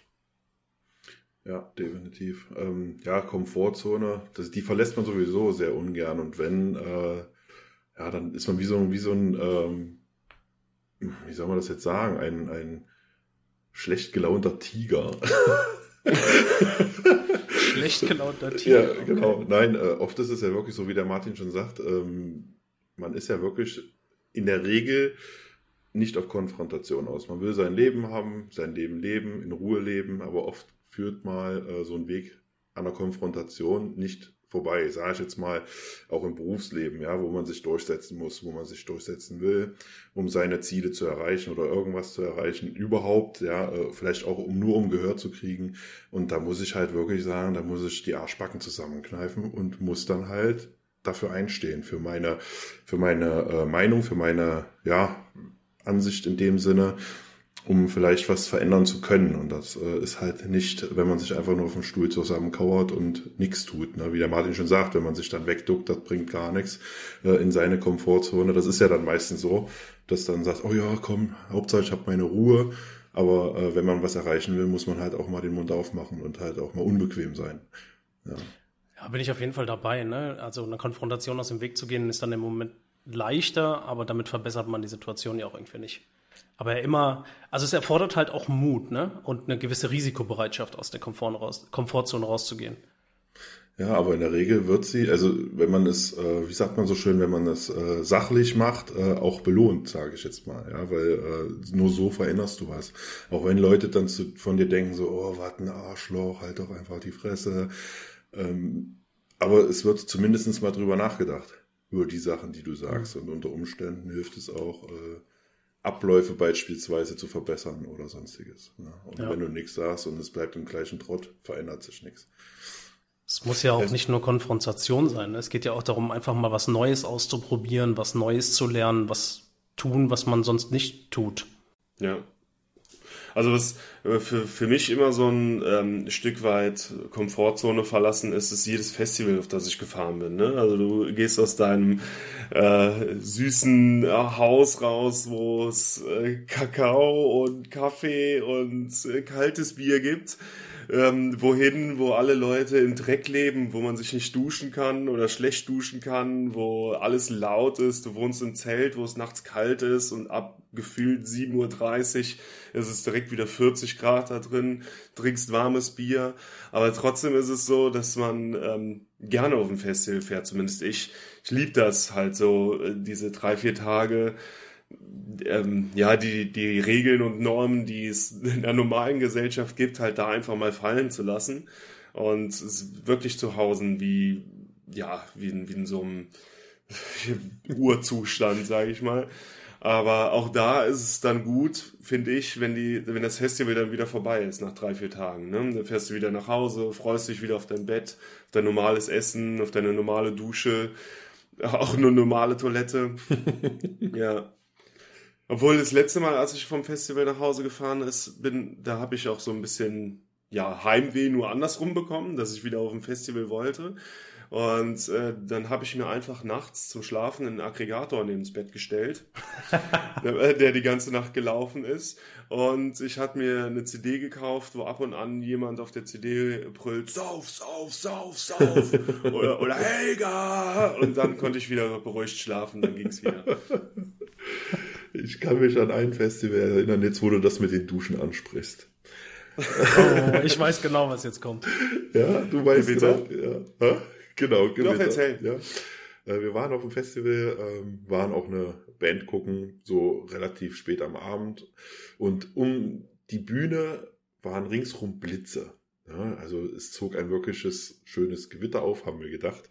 Ja, definitiv. Ähm, ja, Komfortzone, das, die verlässt man sowieso sehr ungern. Und wenn, äh, ja, dann ist man wie so, wie so ein, ähm, wie soll man das jetzt sagen, ein, ein schlecht gelaunter Tiger. schlecht gelaunter Tiger. Ja, genau. Okay. Nein, äh, oft ist es ja wirklich so, wie der Martin schon sagt, ähm, man ist ja wirklich in der Regel nicht auf Konfrontation aus. Man will sein Leben haben, sein Leben leben, in Ruhe leben, aber oft führt mal äh, so ein Weg an der Konfrontation nicht vorbei, sage ich jetzt mal, auch im Berufsleben, ja, wo man sich durchsetzen muss, wo man sich durchsetzen will, um seine Ziele zu erreichen oder irgendwas zu erreichen, überhaupt, ja, äh, vielleicht auch um nur um Gehör zu kriegen. Und da muss ich halt wirklich sagen, da muss ich die Arschbacken zusammenkneifen und muss dann halt dafür einstehen, für meine, für meine äh, Meinung, für meine, ja, Ansicht in dem Sinne um vielleicht was verändern zu können. Und das äh, ist halt nicht, wenn man sich einfach nur auf dem Stuhl zusammenkauert und nichts tut. Ne? Wie der Martin schon sagt, wenn man sich dann wegduckt, das bringt gar nichts äh, in seine Komfortzone. Das ist ja dann meistens so, dass dann sagt, oh ja, komm, Hauptsache ich habe meine Ruhe. Aber äh, wenn man was erreichen will, muss man halt auch mal den Mund aufmachen und halt auch mal unbequem sein. Ja. Ja, bin ich auf jeden Fall dabei. Ne? Also eine Konfrontation aus dem Weg zu gehen, ist dann im Moment leichter, aber damit verbessert man die Situation ja auch irgendwie nicht. Aber immer, also es erfordert halt auch Mut, ne? Und eine gewisse Risikobereitschaft aus der Komfort raus, Komfortzone rauszugehen. Ja, aber in der Regel wird sie, also wenn man es, äh, wie sagt man so schön, wenn man es äh, sachlich macht, äh, auch belohnt, sage ich jetzt mal, ja, weil äh, nur so veränderst du was. Auch wenn Leute dann zu, von dir denken so, oh, was ein Arschloch, halt doch einfach die Fresse. Ähm, aber es wird zumindest mal drüber nachgedacht, über die Sachen, die du sagst. Und unter Umständen hilft es auch, äh, Abläufe beispielsweise zu verbessern oder sonstiges. Ne? Und ja. wenn du nichts sagst und es bleibt im gleichen Trott, verändert sich nichts. Es muss ja auch nicht nur Konfrontation sein. Ne? Es geht ja auch darum, einfach mal was Neues auszuprobieren, was Neues zu lernen, was tun, was man sonst nicht tut. Ja. Also was äh, für, für mich immer so ein ähm, Stück weit Komfortzone verlassen ist, ist jedes Festival, auf das ich gefahren bin. Ne? Also du gehst aus deinem äh, süßen äh, Haus raus, wo es äh, Kakao und Kaffee und äh, kaltes Bier gibt ähm, wohin, wo alle Leute im Dreck leben, wo man sich nicht duschen kann oder schlecht duschen kann, wo alles laut ist, du wohnst im Zelt, wo es nachts kalt ist und ab gefühlt 7.30 Uhr ist es direkt wieder 40 Grad da drin, trinkst warmes Bier, aber trotzdem ist es so, dass man ähm, gerne auf ein Festival fährt, zumindest ich. Ich liebe das halt so, äh, diese drei, vier Tage ähm, ja, die, die Regeln und Normen, die es in der normalen Gesellschaft gibt, halt da einfach mal fallen zu lassen und es wirklich zu Hause wie, ja, wie in, wie in so einem Urzustand, sage ich mal. Aber auch da ist es dann gut, finde ich, wenn die, wenn das Festival dann wieder vorbei ist nach drei, vier Tagen. Ne? Dann fährst du wieder nach Hause, freust dich wieder auf dein Bett, auf dein normales Essen, auf deine normale Dusche, auch eine normale Toilette. ja. Obwohl das letzte Mal, als ich vom Festival nach Hause gefahren ist, bin, da habe ich auch so ein bisschen ja, Heimweh nur andersrum bekommen, dass ich wieder auf dem Festival wollte. Und äh, dann habe ich mir einfach nachts zum Schlafen einen Aggregator neben das Bett gestellt, der, der, die ganze Nacht gelaufen ist. Und ich hatte mir eine CD gekauft, wo ab und an jemand auf der CD brüllt, sauf, sauf, sauf, sauf. oder, oder Helga! Und dann konnte ich wieder beruhigt schlafen, dann ging's wieder. Ich kann mich an ein Festival erinnern, jetzt wo du das mit den Duschen ansprichst. Oh, ich weiß genau, was jetzt kommt. Ja, du weißt Gewitter? genau. Ja. Genau, Gewitter. Doch, erzähl. Ja. Äh, wir waren auf dem Festival, ähm, waren auch eine Band gucken, so relativ spät am Abend. Und um die Bühne waren ringsrum Blitze. Ja, also es zog ein wirkliches schönes Gewitter auf, haben wir gedacht.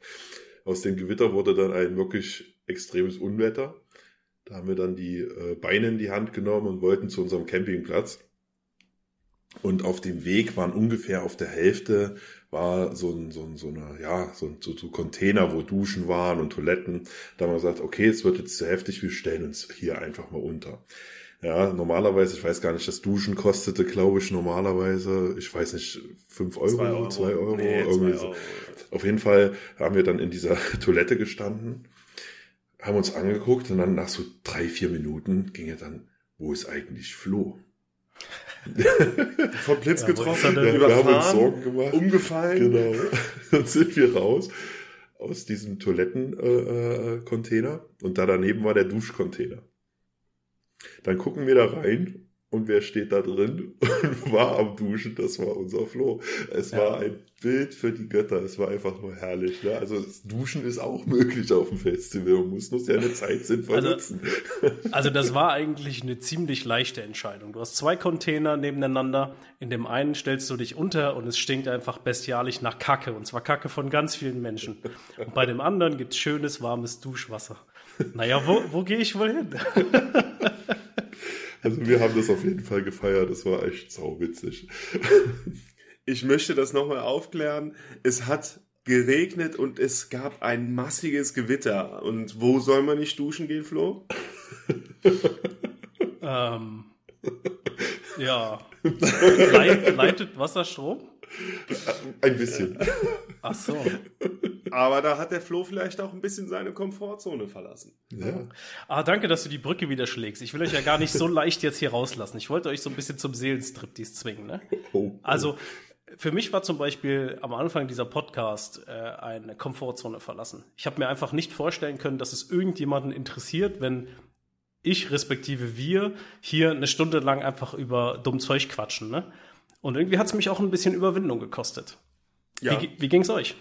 Aus dem Gewitter wurde dann ein wirklich extremes Unwetter. Da haben wir dann die äh, Beine in die Hand genommen und wollten zu unserem Campingplatz. Und auf dem Weg waren ungefähr auf der Hälfte war so ein, so ein, so eine, ja, so ein so, so Container, wo Duschen waren und Toiletten. Da haben wir gesagt, okay, es wird jetzt zu heftig, wir stellen uns hier einfach mal unter. Ja, normalerweise, ich weiß gar nicht, das Duschen kostete, glaube ich, normalerweise, ich weiß nicht, fünf Euro, zwei Euro, zwei Euro, nee, irgendwie zwei Euro. so. Auf jeden Fall haben wir dann in dieser Toilette gestanden haben uns angeguckt und dann nach so drei, vier Minuten ging er dann, wo ist eigentlich Flo? Vom Blitz ja, getroffen, ja, wir haben uns Sorgen gemacht. Umgefallen. Genau. Dann sind wir raus aus diesem Toilettencontainer äh, äh und da daneben war der Duschcontainer. Dann gucken wir da rein und wer steht da drin und war am Duschen? Das war unser Flo. Es ja. war ein Bild für die Götter. Es war einfach nur herrlich. Ne? Also Duschen ist auch möglich auf dem Festival. Man muss nur seine Zeit sinnvoll also, nutzen. Also das war eigentlich eine ziemlich leichte Entscheidung. Du hast zwei Container nebeneinander. In dem einen stellst du dich unter und es stinkt einfach bestialisch nach Kacke. Und zwar Kacke von ganz vielen Menschen. Und bei dem anderen gibt's schönes, warmes Duschwasser. Naja, wo, wo gehe ich wohl hin? Also wir haben das auf jeden Fall gefeiert. Das war echt sauwitzig. Ich möchte das nochmal aufklären. Es hat geregnet und es gab ein massiges Gewitter. Und wo soll man nicht duschen gehen, Flo? ähm, ja. Leit, leitet Wasser Strom? Ein bisschen. Ach so. Aber da hat der Flo vielleicht auch ein bisschen seine Komfortzone verlassen. Ja. Ah, danke, dass du die Brücke wieder schlägst. Ich will euch ja gar nicht so leicht jetzt hier rauslassen. Ich wollte euch so ein bisschen zum Seelenstriptease zwingen. Ne? Oh, oh. Also, für mich war zum Beispiel am Anfang dieser Podcast äh, eine Komfortzone verlassen. Ich habe mir einfach nicht vorstellen können, dass es irgendjemanden interessiert, wenn ich respektive wir hier eine Stunde lang einfach über dumm Zeug quatschen. Ne? Und irgendwie hat es mich auch ein bisschen Überwindung gekostet. Ja. Wie, wie ging es euch?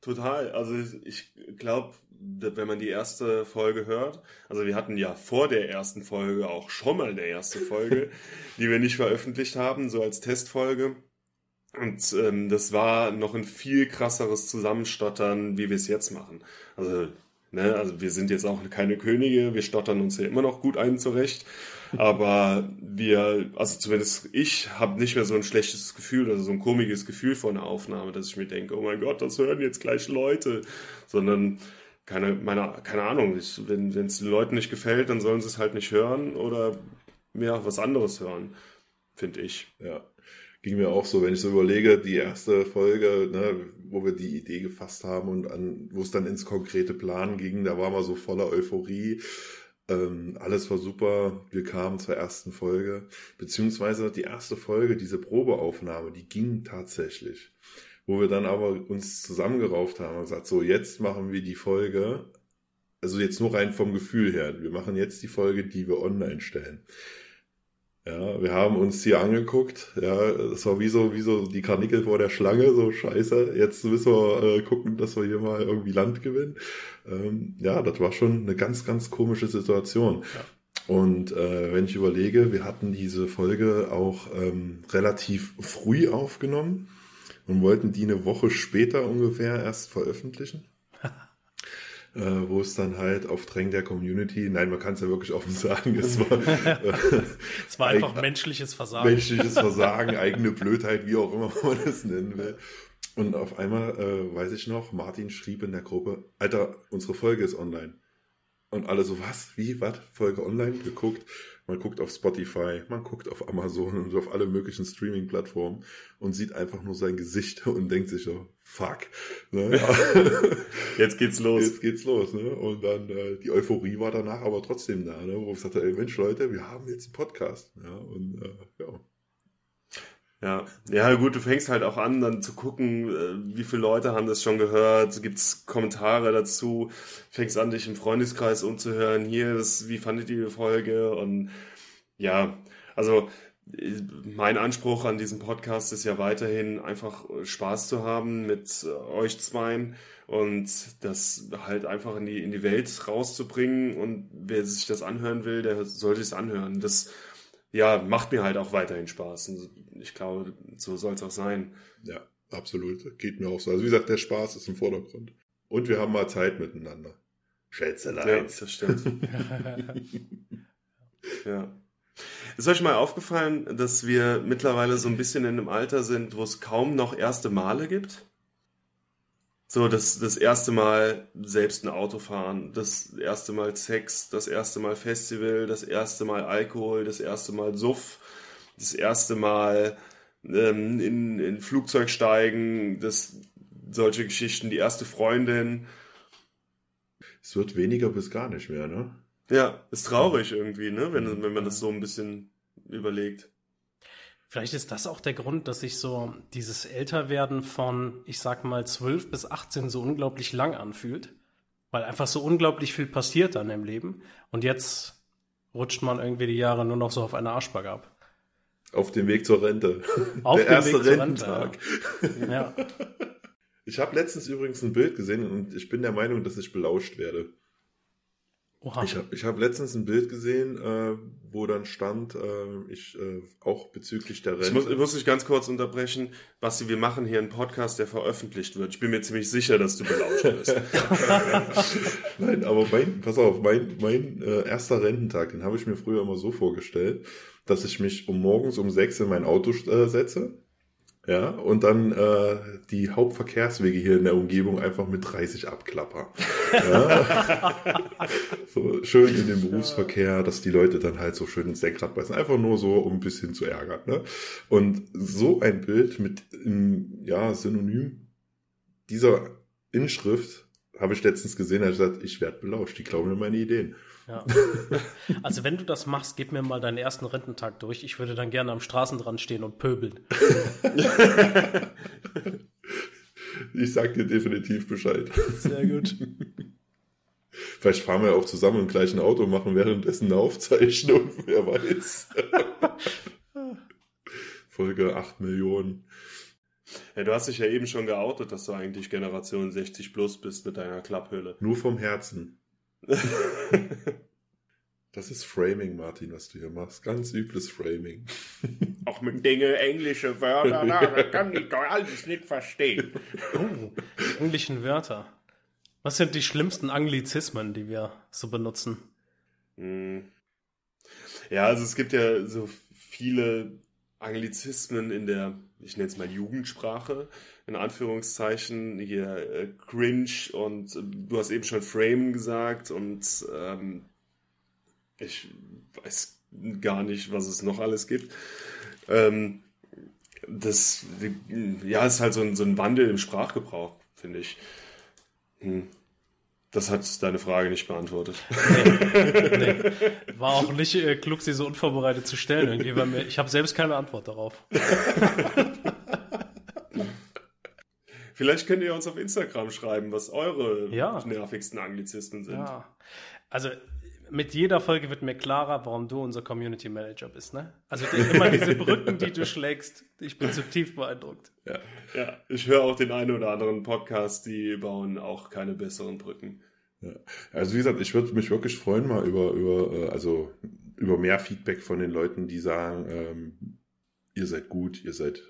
Total. Also ich glaube, wenn man die erste Folge hört, also wir hatten ja vor der ersten Folge auch schon mal eine erste Folge, die wir nicht veröffentlicht haben, so als Testfolge. Und ähm, das war noch ein viel krasseres Zusammenstottern, wie wir es jetzt machen. Also, ne, also wir sind jetzt auch keine Könige, wir stottern uns ja immer noch gut ein zurecht. Aber wir, also zumindest ich, habe nicht mehr so ein schlechtes Gefühl, also so ein komisches Gefühl vor einer Aufnahme, dass ich mir denke, oh mein Gott, das hören jetzt gleich Leute, sondern keine, meine, keine Ahnung, ich, wenn es den Leuten nicht gefällt, dann sollen sie es halt nicht hören oder mehr was anderes hören, finde ich. Ja, ging mir auch so, wenn ich so überlege, die erste Folge, ne, wo wir die Idee gefasst haben und an, wo es dann ins konkrete Plan ging, da war man so voller Euphorie ähm, alles war super. Wir kamen zur ersten Folge, beziehungsweise die erste Folge, diese Probeaufnahme, die ging tatsächlich. Wo wir dann aber uns zusammengerauft haben und gesagt, so jetzt machen wir die Folge, also jetzt nur rein vom Gefühl her, wir machen jetzt die Folge, die wir online stellen. Ja, wir haben uns hier angeguckt, ja, das war wie so, wie so die Karnickel vor der Schlange, so scheiße, jetzt müssen wir äh, gucken, dass wir hier mal irgendwie Land gewinnen. Ähm, ja, das war schon eine ganz, ganz komische Situation. Ja. Und äh, wenn ich überlege, wir hatten diese Folge auch ähm, relativ früh aufgenommen und wollten die eine Woche später ungefähr erst veröffentlichen äh, wo es dann halt auf Drängen der Community, nein, man kann es ja wirklich offen sagen, es war, äh, es war einfach menschliches Versagen. Menschliches Versagen, eigene Blödheit, wie auch immer man es nennen will. Und auf einmal, äh, weiß ich noch, Martin schrieb in der Gruppe, Alter, unsere Folge ist online. Und alle so, was? Wie? Was? Folge online? Geguckt. Man guckt auf Spotify, man guckt auf Amazon und auf alle möglichen Streaming-Plattformen und sieht einfach nur sein Gesicht und denkt sich so, fuck. Ne? Jetzt geht's los. Jetzt geht's los. Ne? Und dann äh, die Euphorie war danach aber trotzdem da, ne? wo ich sagte, ey Mensch Leute, wir haben jetzt einen Podcast. Ja, und äh, ja. Ja, ja gut, du fängst halt auch an, dann zu gucken, äh, wie viele Leute haben das schon gehört, gibt's Kommentare dazu, fängst an, dich im Freundeskreis umzuhören, hier, das, wie fandet ihr die Folge und ja, also mein Anspruch an diesem Podcast ist ja weiterhin einfach Spaß zu haben mit euch zweien und das halt einfach in die, in die Welt rauszubringen und wer sich das anhören will, der sollte es anhören. Das ja, macht mir halt auch weiterhin Spaß. Und ich glaube, so soll es auch sein. Ja, absolut. Geht mir auch so. Also wie gesagt, der Spaß ist im Vordergrund. Und wir haben mal Zeit miteinander. Schätzelein. Ja, das stimmt. ja. Ist euch mal aufgefallen, dass wir mittlerweile so ein bisschen in einem Alter sind, wo es kaum noch erste Male gibt? So, das, das erste Mal selbst ein Auto fahren, das erste Mal Sex, das erste Mal Festival, das erste Mal Alkohol, das erste Mal Suff, das erste Mal ähm, in, in Flugzeug steigen, das, solche Geschichten, die erste Freundin. Es wird weniger bis gar nicht mehr, ne? Ja, ist traurig irgendwie, ne? Wenn, wenn man das so ein bisschen überlegt. Vielleicht ist das auch der Grund, dass sich so dieses Älterwerden von, ich sag mal, 12 bis 18 so unglaublich lang anfühlt. Weil einfach so unglaublich viel passiert dann im Leben. Und jetzt rutscht man irgendwie die Jahre nur noch so auf eine Arschbacke ab. Auf dem Weg zur Rente. Auf der erste Weg Rententag. Rente, ja. Ich habe letztens übrigens ein Bild gesehen und ich bin der Meinung, dass ich belauscht werde. Oha. Ich habe ich hab letztens ein Bild gesehen, äh, wo dann stand, äh, ich äh, auch bezüglich der Rente. Ich muss, ich muss dich ganz kurz unterbrechen. Basti, wir machen hier einen Podcast, der veröffentlicht wird. Ich bin mir ziemlich sicher, dass du belauscht wirst. Nein, aber mein, pass auf, mein, mein äh, erster Rententag, den habe ich mir früher immer so vorgestellt, dass ich mich um morgens um sechs in mein Auto äh, setze ja, und dann äh, die Hauptverkehrswege hier in der Umgebung einfach mit 30 abklapper. Ja. so schön in den Berufsverkehr, dass die Leute dann halt so schön ins Lenkrad beißen. Einfach nur so, um ein bisschen zu ärgern. Ne? Und so ein Bild mit ja, Synonym dieser Inschrift habe ich letztens gesehen, da ich gesagt, ich werde belauscht, die glauben mir meine Ideen. Ja. Also wenn du das machst, gib mir mal deinen ersten Rententag durch. Ich würde dann gerne am Straßenrand stehen und pöbeln. ich sag dir definitiv Bescheid. Sehr gut. Vielleicht fahren wir auch zusammen im gleichen Auto und machen währenddessen eine Aufzeichnung, wer weiß. Folge 8 Millionen. Ja, du hast dich ja eben schon geoutet, dass du eigentlich Generation 60 plus bist mit deiner Klapphülle. Nur vom Herzen. Das ist Framing, Martin, was du hier machst. Ganz übles Framing. Auch mit Dinge englische Wörter, na, das kann ich doch alles nicht verstehen. Oh, die englischen Wörter. Was sind die schlimmsten Anglizismen, die wir so benutzen? Hm. Ja, also es gibt ja so viele Anglizismen in der, ich nenne es mal Jugendsprache, in Anführungszeichen, hier äh, cringe und äh, du hast eben schon Frame gesagt und ähm, ich weiß gar nicht, was es noch alles gibt. Ähm, das, ja, ist halt so ein, so ein Wandel im Sprachgebrauch, finde ich. Hm. Das hat deine Frage nicht beantwortet. Nee, nee. War auch nicht äh, klug, sie so unvorbereitet zu stellen. Irgendwie, weil mir, ich habe selbst keine Antwort darauf. Vielleicht könnt ihr uns auf Instagram schreiben, was eure Ja. nervigsten Anglizismen sind. Ja. Also mit jeder Folge wird mir klarer, warum du unser Community Manager bist. Ne? Also die, immer diese Brücken, die du schlägst. Ich bin zutiefst beeindruckt. Ja. Ja, ich höre auch den einen oder anderen Podcast, die bauen auch keine besseren Brücken. Also wie gesagt, ich würde mich wirklich freuen mal über, über, äh, also über mehr Feedback von den Leuten, die sagen, ähm, ihr seid gut, ihr seid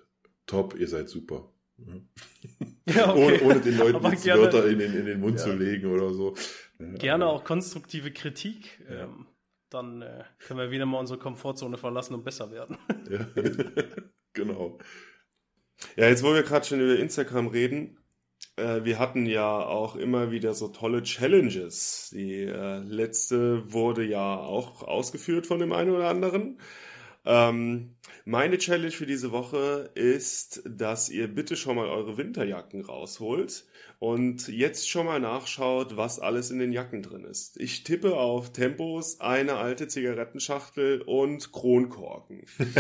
top, ihr seid super. Ja, Ohne, ohne den Leuten gerne- Wörter in, den- in den Mund Ja. zu legen oder so. Gerne auch konstruktive Kritik. Ähm, dann äh, können wir wieder mal unsere Komfortzone verlassen und besser werden. Ja. genau. Ja, jetzt wo wir gerade schon über Instagram reden, äh, wir hatten ja auch immer wieder so tolle Challenges. Die äh, letzte wurde ja auch ausgeführt von dem einen oder anderen. Ähm, meine Challenge für diese Woche ist, dass ihr bitte schon mal eure Winterjacken rausholt und jetzt schon mal nachschaut, was alles in den Jacken drin ist. Ich tippe auf Tempos, eine alte Zigarettenschachtel und Kronkorken.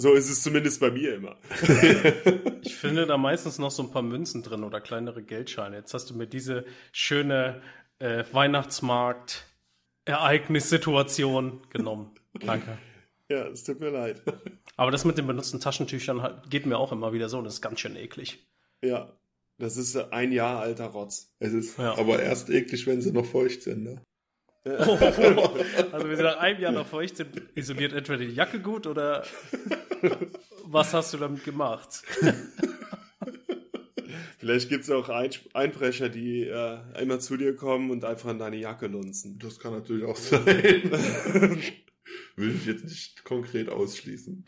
So ist es zumindest bei mir immer. Ich finde da meistens noch so ein paar Münzen drin oder kleinere Geldscheine. Jetzt hast du mir diese schöne äh, Weihnachtsmarkt-Ereignissituation genommen. Danke. Ja, es tut mir leid. Aber das mit den benutzten Taschentüchern geht mir auch immer wieder so und das ist ganz schön eklig. Ja, das ist ein Jahr alter Rotz. Es ist Ja. aber erst eklig, wenn sie noch feucht sind. Ne? Also wenn sie nach einem Jahr noch feucht sind, isoliert entweder die Jacke gut oder was hast du damit gemacht? Vielleicht gibt es auch Ein Einbrecher, die äh, immer zu dir kommen und einfach in deine Jacke lunzen. Das kann natürlich auch sein. Will ich jetzt nicht konkret ausschließen.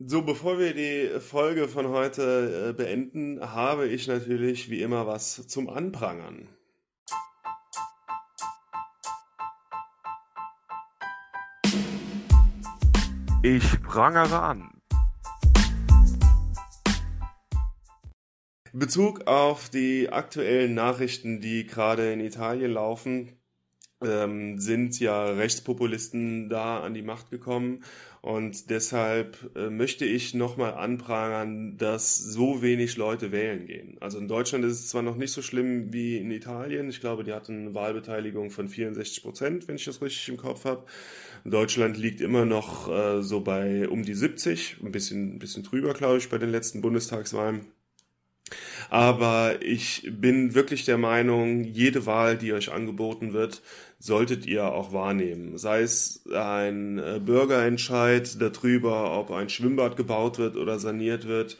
So, bevor wir die Folge von heute äh, beenden, habe ich natürlich wie immer was zum Anprangern. Ich prangere an. In Bezug auf die aktuellen Nachrichten, die gerade in Italien laufen, ähm, sind ja Rechtspopulisten da an die Macht gekommen und deshalb äh, möchte ich nochmal anprangern, dass so wenig Leute wählen gehen. Also in Deutschland ist es zwar noch nicht so schlimm wie in Italien, ich glaube, die hatten eine Wahlbeteiligung von 64 Prozent, wenn ich das richtig im Kopf habe. Deutschland liegt immer noch äh, so bei um die 70, ein bisschen, ein bisschen drüber, glaube ich, bei den letzten Bundestagswahlen. Aber ich bin wirklich der Meinung, jede Wahl, die euch angeboten wird, solltet ihr auch wahrnehmen. Sei es ein äh, Bürgerentscheid darüber, ob ein Schwimmbad gebaut wird oder saniert wird,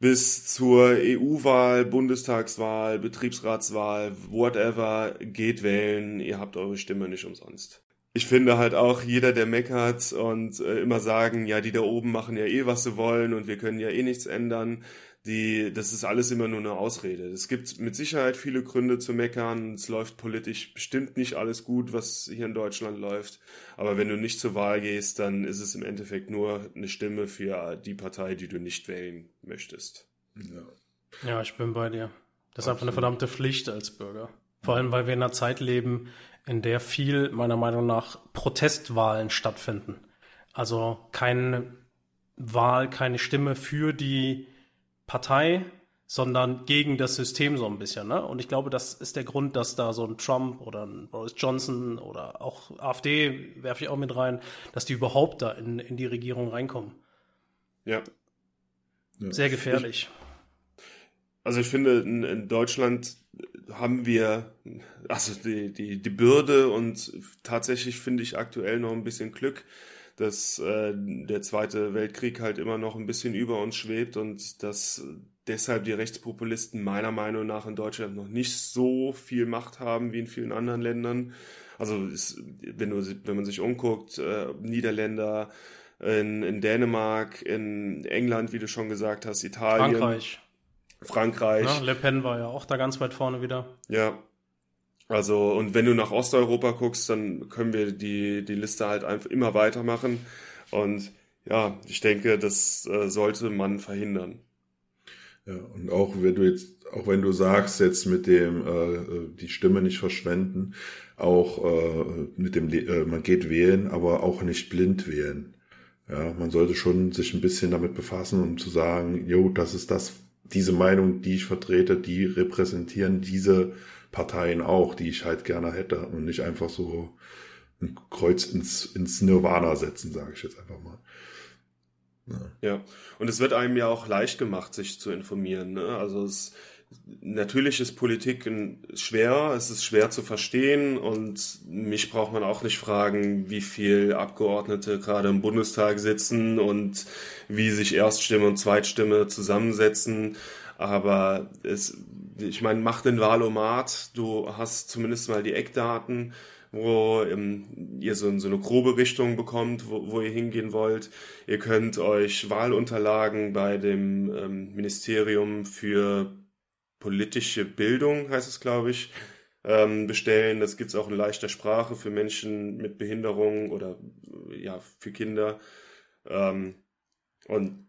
bis zur EU-Wahl, Bundestagswahl, Betriebsratswahl, whatever, geht wählen. Ihr habt eure Stimme nicht umsonst. Ich finde halt auch, jeder, der meckert und äh, immer sagen, ja, die da oben machen ja eh, was sie wollen und wir können ja eh nichts ändern, die, das ist alles immer nur eine Ausrede. Es gibt mit Sicherheit viele Gründe zu meckern. Es läuft politisch bestimmt nicht alles gut, was hier in Deutschland läuft. Aber wenn du nicht zur Wahl gehst, dann ist es im Endeffekt nur eine Stimme für die Partei, die du nicht wählen möchtest. Ja. Ja, ich bin bei dir. Das ist einfach eine verdammte Pflicht als Bürger. Vor allem, weil wir in einer Zeit leben, in der viel, meiner Meinung nach, Protestwahlen stattfinden. Also keine Wahl, keine Stimme für die Partei, sondern gegen das System so ein bisschen. Ne? Und ich glaube, das ist der Grund, dass da so ein Trump oder ein Boris Johnson oder auch AfD werfe ich auch mit rein, dass die überhaupt da in, in die Regierung reinkommen. Ja. ja. Sehr gefährlich. Ich, also ich finde, in, in, Deutschland haben wir also die, die, die Bürde und tatsächlich finde ich aktuell noch ein bisschen Glück, dass äh, der Zweite Weltkrieg halt immer noch ein bisschen über uns schwebt und dass deshalb die Rechtspopulisten meiner Meinung nach in Deutschland noch nicht so viel Macht haben wie in vielen anderen Ländern. Also ist, wenn, du, wenn man sich umguckt, äh, Niederländer, in, in Dänemark, in England, wie du schon gesagt hast, Italien. Frankreich. Frankreich. Ja, Le Pen war ja auch da ganz weit vorne wieder. Ja. Also, und wenn du nach Osteuropa guckst, dann können wir die, die Liste halt einfach immer weitermachen. Und ja, ich denke, das äh, sollte man verhindern. Ja, und auch wenn du jetzt, auch wenn du sagst, jetzt mit dem äh, äh die Stimme nicht verschwenden, auch äh, mit dem äh, man geht wählen, aber auch nicht blind wählen. Ja, man sollte schon sich ein bisschen damit befassen, um zu sagen, jo, das ist das, diese Meinung, die ich vertrete, die repräsentieren diese Parteien auch, die ich halt gerne hätte und nicht einfach so ein Kreuz ins, ins Nirvana setzen, sage ich jetzt einfach mal. Ja. ja, und es wird einem ja auch leicht gemacht, sich zu informieren. Ne? Also es, natürlich ist Politik schwer, es ist schwer zu verstehen und mich braucht man auch nicht fragen, wie viel Abgeordnete gerade im Bundestag sitzen und wie sich Erststimme und Zweitstimme zusammensetzen. Aber es, ich meine, mach den Wahlomat, du hast zumindest mal die Eckdaten wo ähm, ihr so, so, eine grobe Richtung bekommt, wo, wo, ihr hingehen wollt. Ihr könnt euch Wahlunterlagen bei dem ähm, Ministerium für politische Bildung, heißt es, glaube ich, ähm, bestellen. Das gibt es auch in leichter Sprache für Menschen mit Behinderung oder ja, für Kinder. Ähm, und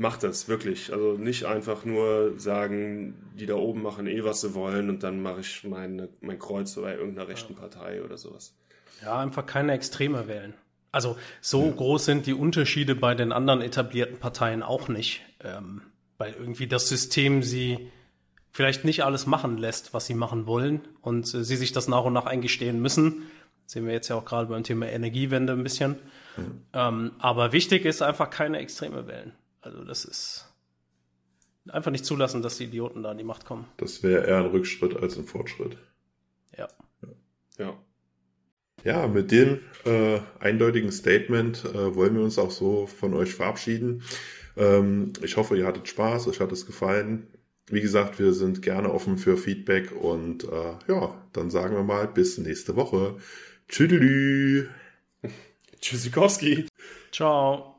macht das wirklich. Also nicht einfach nur sagen, die da oben machen eh, was sie wollen und dann mache ich meine, mein Kreuz bei irgendeiner rechten Partei oder sowas. Ja, einfach keine Extreme wählen. Also so ja. groß sind die Unterschiede bei den anderen etablierten Parteien auch nicht, ähm, weil irgendwie das System sie vielleicht nicht alles machen lässt, was sie machen wollen und äh, sie sich das nach und nach eingestehen müssen. Das sehen wir jetzt ja auch gerade beim Thema Energiewende ein bisschen. Mhm. Ähm, aber wichtig ist einfach keine Extreme wählen. Also das ist einfach nicht zulassen, dass die Idioten da an die Macht kommen. Das wäre eher ein Rückschritt als ein Fortschritt. Ja. Ja. Ja, mit dem äh, eindeutigen Statement äh, wollen wir uns auch so von euch verabschieden. Ähm, ich hoffe, ihr hattet Spaß, euch hat es gefallen. Wie gesagt, wir sind gerne offen für Feedback und äh, ja, dann sagen wir mal bis nächste Woche. Tschüdelü. Tschüssikowski. Ciao.